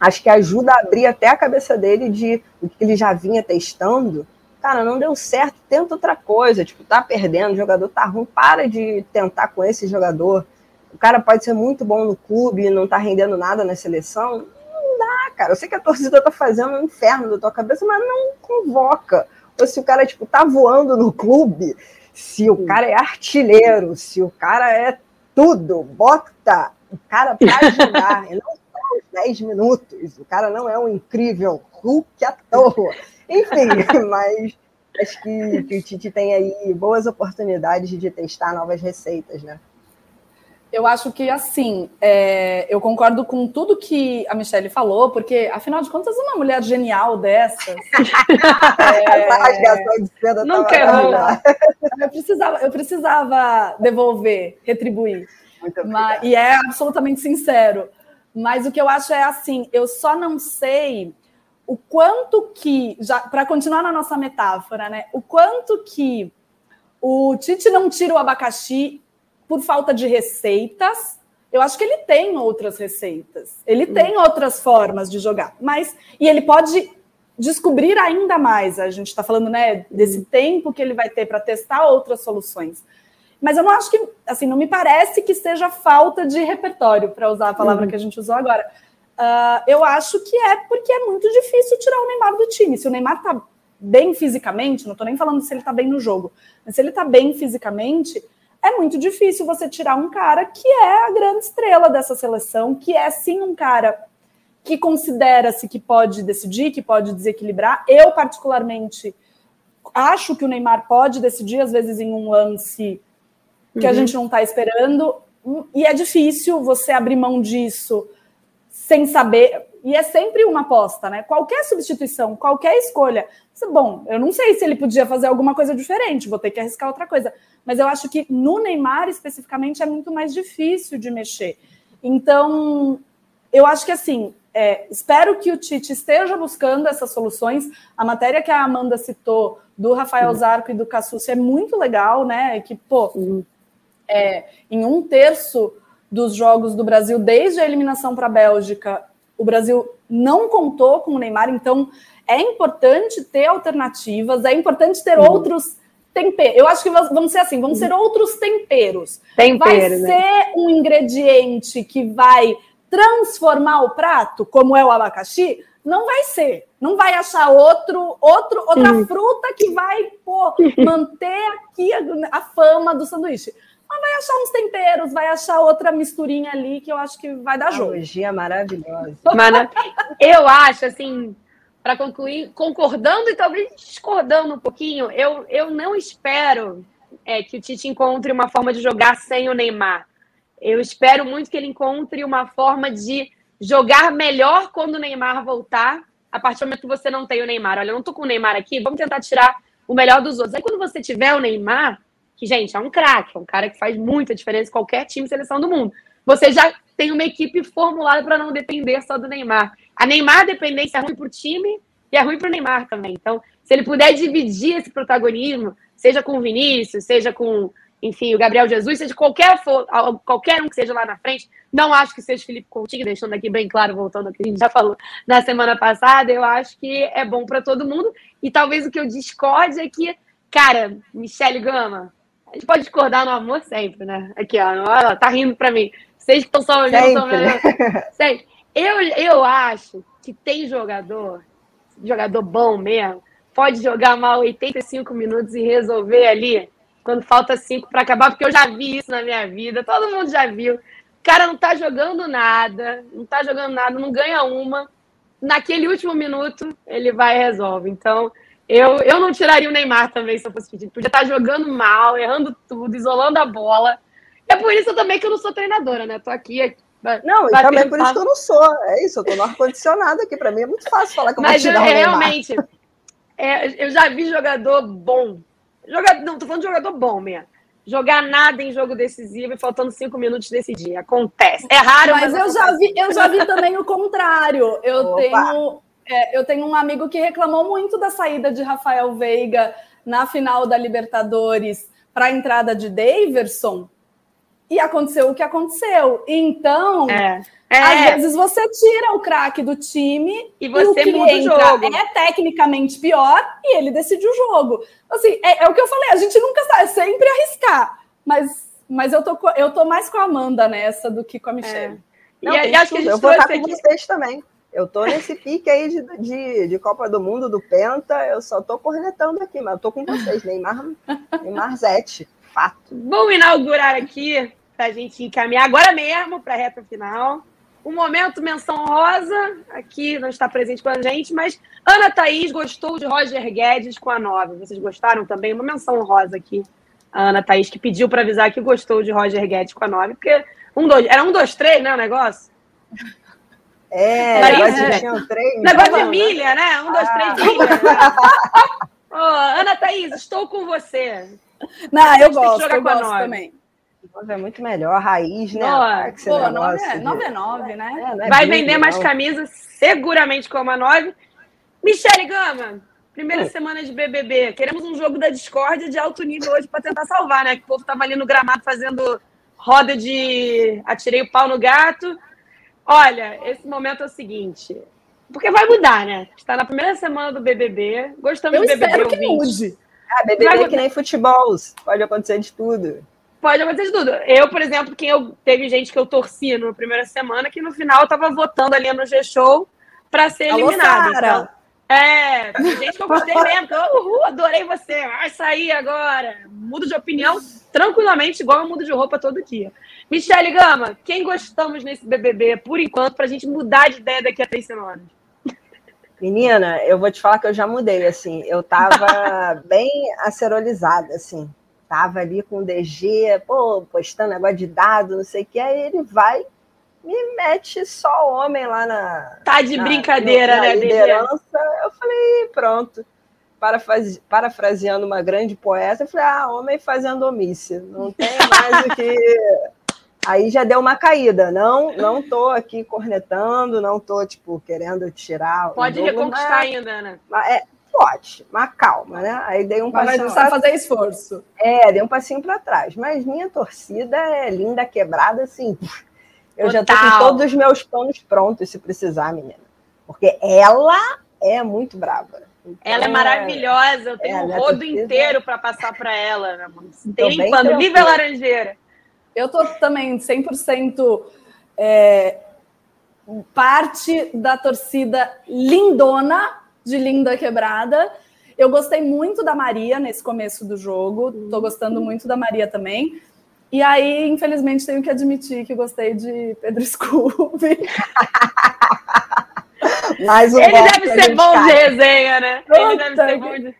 acho que ajuda a abrir até a cabeça dele de o que ele já vinha testando. Cara, não deu certo, tenta outra coisa, tipo, tá perdendo, o jogador tá ruim, para de tentar com esse jogador. O cara pode ser muito bom no clube, não tá rendendo nada na seleção. Não dá, cara. Eu sei que a torcida tá fazendo um inferno da tua cabeça, mas não convoca. Ou se o cara, tipo, tá voando no clube, se o cara é artilheiro, se o cara é tudo, bota o cara para jogar, e não só os 10 minutos. O cara não é um incrível Hulk à toa. Enfim, mas acho que, que o Tite tem aí boas oportunidades de testar novas receitas, né? Eu acho que, assim, é, eu concordo com tudo que a Michelle falou, porque, afinal de contas, uma mulher genial dessas. é, Nunca errou. Eu precisava, eu precisava devolver, retribuir. Mas, e é absolutamente sincero. Mas o que eu acho é assim: eu só não sei o quanto que, já para continuar na nossa metáfora, né? O quanto que o Tite não tira o abacaxi por falta de receitas. Eu acho que ele tem outras receitas, ele hum. tem outras formas de jogar, mas e ele pode descobrir ainda mais. A gente está falando, né, desse tempo que ele vai ter para testar outras soluções. Mas eu não acho que, assim, não me parece que seja falta de repertório, para usar a palavra uhum. que a gente usou agora. Uh, eu acho que é porque é muito difícil tirar o Neymar do time. Se o Neymar tá bem fisicamente, não estou nem falando se ele tá bem no jogo, mas se ele tá bem fisicamente, é muito difícil você tirar um cara que é a grande estrela dessa seleção, que é sim um cara que considera-se que pode decidir, que pode desequilibrar. Eu, particularmente, acho que o Neymar pode decidir, às vezes, em um lance que uhum. a gente não está esperando. E é difícil você abrir mão disso sem saber. e é sempre uma aposta, né? Qualquer substituição, qualquer escolha. Bom, eu não sei se ele podia fazer alguma coisa diferente, vou ter que arriscar outra coisa. Mas eu acho que no Neymar, especificamente, é muito mais difícil de mexer. Então, eu acho que assim, é, espero que o Tite esteja buscando essas soluções. A matéria que a Amanda citou do Rafael Zarco e do Cassucci é muito legal, né? Que, pô, é, em um terço dos jogos do Brasil, desde a eliminação para a Bélgica, o Brasil não contou com o Neymar, então é importante ter alternativas, é importante ter uhum. outros temperos. Eu acho que vão ser assim, vão ser outros temperos. Tempero, vai né? ser um ingrediente que vai transformar o prato, como é o abacaxi? Não vai ser. Não vai achar outro, outro outra Sim. fruta que vai pô, manter aqui a, a fama do sanduíche mas vai achar uns temperos, vai achar outra misturinha ali que eu acho que vai dar jogo. Analogia maravilhosa. Mana, eu acho, assim, para concluir, concordando e talvez discordando um pouquinho, eu, eu não espero é, que o Tite encontre uma forma de jogar sem o Neymar. Eu espero muito que ele encontre uma forma de jogar melhor quando o Neymar voltar, a partir do momento que você não tem o Neymar. Olha, eu não tô com o Neymar aqui, vamos tentar tirar o melhor dos outros. Aí quando você tiver o Neymar, que, gente, é um craque, é um cara que faz muita diferença em qualquer time seleção do mundo. Você já tem uma equipe formulada para não depender só do Neymar. A Neymar dependência é ruim para o time e é ruim para o Neymar também. Então, se ele puder dividir esse protagonismo, seja com o Vinícius, seja com, enfim, o Gabriel Jesus, seja qualquer, qualquer um que seja lá na frente, não acho que seja Felipe Coutinho, deixando aqui bem claro, voltando ao que a gente já falou na semana passada, eu acho que é bom para todo mundo. E talvez o que eu discorde é que, cara, Michele Gama, a gente pode discordar no amor sempre, né? Aqui, ó. Ela tá rindo pra mim. Vocês que estão só olhando, estão vendo. Sempre. Eu, eu acho que tem jogador, jogador bom mesmo, pode jogar mal 85 minutos e resolver ali quando falta 5 para acabar, porque eu já vi isso na minha vida, todo mundo já viu. O cara não tá jogando nada, não tá jogando nada, não ganha uma. Naquele último minuto, ele vai e resolve. Então, eu, eu não tiraria o Neymar também se eu fosse pedir. Podia estar jogando mal, errando tudo, isolando a bola. É por isso também que eu não sou treinadora, né? Tô aqui. Não, e também por isso que eu não sou. É isso, eu tô no ar-condicionado aqui. Para mim é muito fácil falar que eu Mas vou tirar eu, o Neymar. realmente, é, eu já vi jogador bom. Jogador, não, tô falando de jogador bom mesmo. Jogar nada em jogo decisivo e faltando cinco minutos decidir. Acontece. É raro, mas, mas eu, já vi, eu já vi também o contrário. Eu Opa. tenho é, eu tenho um amigo que reclamou muito da saída de Rafael Veiga na final da Libertadores para a entrada de Daverson. E aconteceu o que aconteceu. Então, é. É. às vezes você tira o craque do time e você e o muda o jogo. É tecnicamente pior e ele decide o jogo. Assim, é, é, o que eu falei, a gente nunca sabe, é sempre arriscar. Mas, mas eu, tô, eu tô mais com a Amanda nessa do que com a Michelle. É. Não, e, acho que a gente eu vou estar com vocês também. Eu tô nesse pique aí de, de, de, Copa do Mundo, do Penta, eu só tô cornetando aqui, mas eu tô com vocês, Neymar, Neymar Zete, fato. Vamos inaugurar aqui, pra gente encaminhar agora mesmo pra reta final. Um momento menção rosa, aqui não está presente com a gente, mas Ana Thaís gostou de Roger Guedes com a 9. Vocês gostaram também? Uma menção rosa aqui. A Ana Thaís que pediu para avisar que gostou de Roger Guedes com a 9, porque um, dois, era um, dois, três, né, o negócio? É, negócio de, tinha três, negócio de milha, né? Um, dois, ah. três milha. oh, Ana Thaís, estou com você. Não, eu gosto, eu gosto também. É muito melhor, raiz, né? Nossa, pô, 9 é, 9 é 9, né? É, é Vai vender mais camisas, seguramente como a 9. Michele Gama, primeira hum. semana de BBB. Queremos um jogo da discórdia de alto nível hoje para tentar salvar, né? Que o povo tava ali no gramado fazendo roda de atirei o pau no gato. Olha, esse momento é o seguinte. Porque vai mudar, né? Está na primeira semana do BBB. Gostamos Eu do BBB. Espero que mude. Ah, BBB vai... é que nem futebol. Pode acontecer de tudo. Pode acontecer de tudo. Eu, por exemplo, quem eu teve gente que eu torci na primeira semana, que no final eu tava votando ali no G-Show para ser Alô, eliminado. Então, é, gente que eu gostei mesmo, que eu uhul, adorei você, vai sair agora. Mudo de opinião tranquilamente, igual eu mudo de roupa todo dia. Michele Gama, quem gostamos nesse BBB, por enquanto, para a gente mudar de ideia daqui a três semanas? Menina, eu vou te falar que eu já mudei, assim, eu tava bem acerolizada, assim, tava ali com o DG, pô, postando negócio de dado, não sei o que, aí ele vai me mete só homem lá na. Tá de na, brincadeira, na né, liderança. Eu falei, pronto. Parafraseando uma grande poeta, eu falei, ah, homem fazendo omícia. Não tem mais o que. Aí já deu uma caída. Não, não tô aqui cornetando, não tô, tipo, querendo tirar. Pode jogo, reconquistar mas, ainda, né? Mas, é, pode, mas calma, né? Aí dei um passinho. Mas não sabe fazer esforço. É, dei um passinho para trás. Mas minha torcida é linda, quebrada, assim. Eu Total. já tô com todos os meus planos prontos, se precisar, menina. Porque ela é muito brava. Então, ela é maravilhosa, eu tenho é, um rodo inteiro para passar para ela. Né, Tem pano, viva a laranjeira. Eu tô também 100% é, parte da torcida lindona de Linda Quebrada. Eu gostei muito da Maria nesse começo do jogo, tô gostando muito da Maria também. E aí, infelizmente, tenho que admitir que gostei de Pedro Scooby. Mais um Ele deve ser bom de resenha, né? Ele deve ser bom de...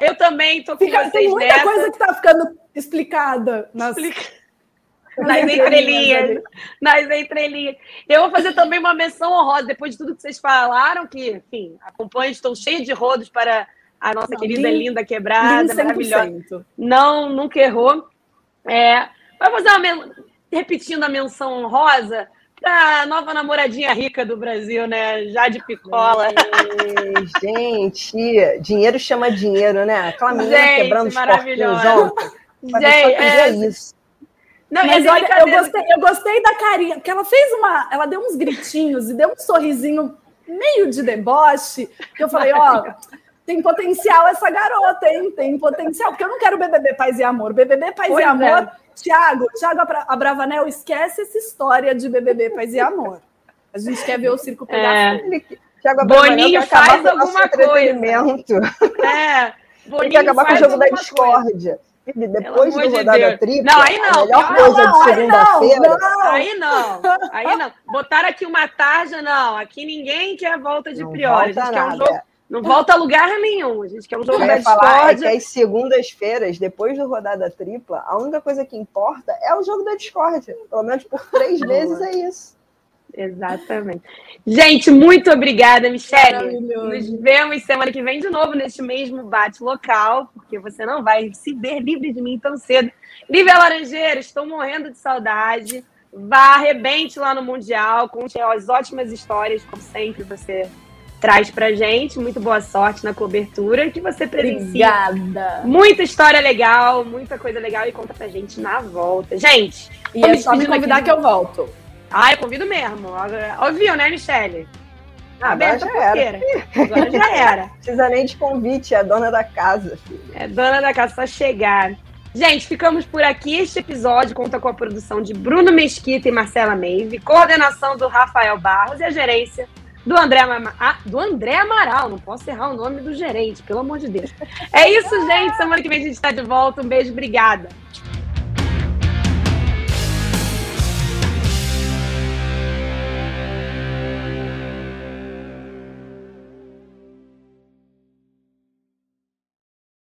Eu também tô com Fica, vocês Tem muita nessa. coisa que tá ficando explicada nas... Explica nas entrelinhas. Nas entrelinhas. Eu vou fazer também uma menção honrosa, depois de tudo que vocês falaram, que, enfim, acompanho, estou cheio de rodos para a nossa não, querida Lin, linda quebrada, maravilhosa. Não, nunca errou. É, vai fazer uma repetindo a menção honrosa para nova namoradinha rica do Brasil, né? Já de picola. gente, dinheiro chama dinheiro, né? Aquela menina gente, quebrando os porquinhos ontem. Gente, é... isso. Não, Mas olha, eu gostei, eu gostei da carinha, porque ela fez uma. Ela deu uns gritinhos e deu um sorrisinho meio de deboche, que eu falei, ó, tem potencial essa garota, hein? Tem potencial, porque eu não quero BBB Paz e Amor. BBB Paz pois e Amor, é. Tiago, Tiago Abravanel, esquece essa história de BBB Paz e Amor. A gente quer ver o circo pegar é. Thiago Boninho faz alguma coisa. É, Boninho Tem que acabar com o jogo da discórdia. Coisa. Depois do rodada de tripla, não, aí não. a melhor coisa não, de segunda-feira. Aí não, aí não. Botaram aqui uma tarja, não. Aqui ninguém quer volta de Priori. A gente quer um jogo. Não volta a lugar nenhum. A gente quer um jogo da discórdia. É que as segundas-feiras, depois do rodada tripla, a única coisa que importa é o jogo da discórdia. Pelo menos por três vezes é isso. Exatamente. Gente, muito obrigada, Michelle. Nos vemos semana que vem de novo neste mesmo bate local, porque você não vai se ver livre de mim tão cedo. Lívia Laranjeira, estou morrendo de saudade. Vá, arrebente lá no Mundial, conte as ótimas histórias, como sempre você traz pra gente. Muito boa sorte na cobertura que você presencia. Obrigada. Muita história legal, muita coisa legal e conta pra gente na volta. Gente, e é só me convidar que eu volto. Ah, eu convido mesmo. Ouviu, né, Michele? Ah, agora já era. Agora já era. Precisa nem de convite, é a dona da casa. Filho. É dona da casa, só chegar. Gente, ficamos por aqui. Este episódio conta com a produção de Bruno Mesquita e Marcela Meive, coordenação do Rafael Barros e a gerência do André, ah, do André Amaral. Não posso errar o nome do gerente, pelo amor de Deus. É isso, gente. Semana que vem a gente está de volta. Um beijo, obrigada.